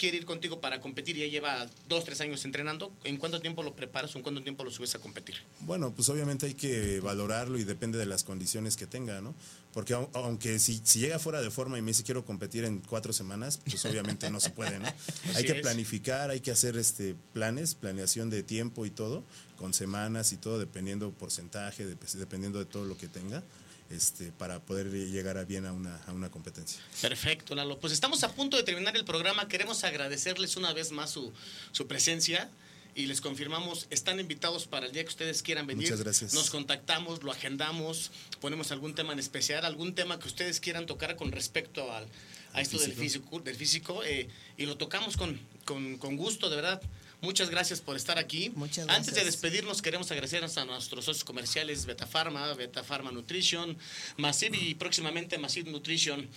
quiere ir contigo para competir y ya lleva dos, tres años entrenando, ¿en cuánto tiempo lo preparas o en cuánto tiempo lo subes a competir? Bueno, pues obviamente hay que valorarlo y depende de las condiciones que tenga, ¿no? Porque au- aunque si, si llega fuera de forma y me dice quiero competir en cuatro semanas, pues obviamente no se puede, ¿no? hay que es. planificar, hay que hacer este planes, planeación de tiempo y todo, con semanas y todo, dependiendo porcentaje, dep- dependiendo de todo lo que tenga, este, para poder llegar a bien a una, a una competencia. Perfecto, Lalo. Pues estamos a punto de terminar el programa. Queremos agradecerles una vez más su, su presencia y les confirmamos, están invitados para el día que ustedes quieran venir. Muchas gracias. Nos contactamos, lo agendamos, ponemos algún tema en especial, algún tema que ustedes quieran tocar con respecto al, a esto del físico. físico, del físico eh, y lo tocamos con, con, con gusto, de verdad. Muchas gracias por estar aquí. Muchas Antes de gracias. despedirnos, queremos agradecer a nuestros socios comerciales Beta Pharma, Beta Pharma Nutrition, Massive y próximamente Massive Nutrition.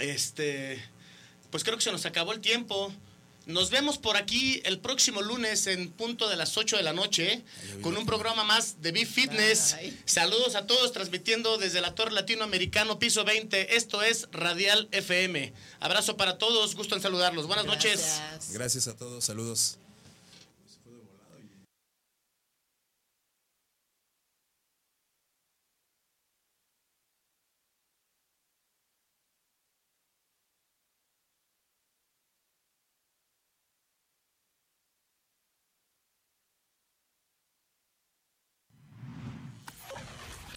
Este, pues creo que se nos acabó el tiempo. Nos vemos por aquí el próximo lunes en punto de las 8 de la noche con un programa más de Big Fitness. Bye. Saludos a todos transmitiendo desde la Torre Latinoamericano piso 20. Esto es Radial FM. Abrazo para todos, gusto en saludarlos. Buenas noches. Gracias. Gracias a todos, saludos.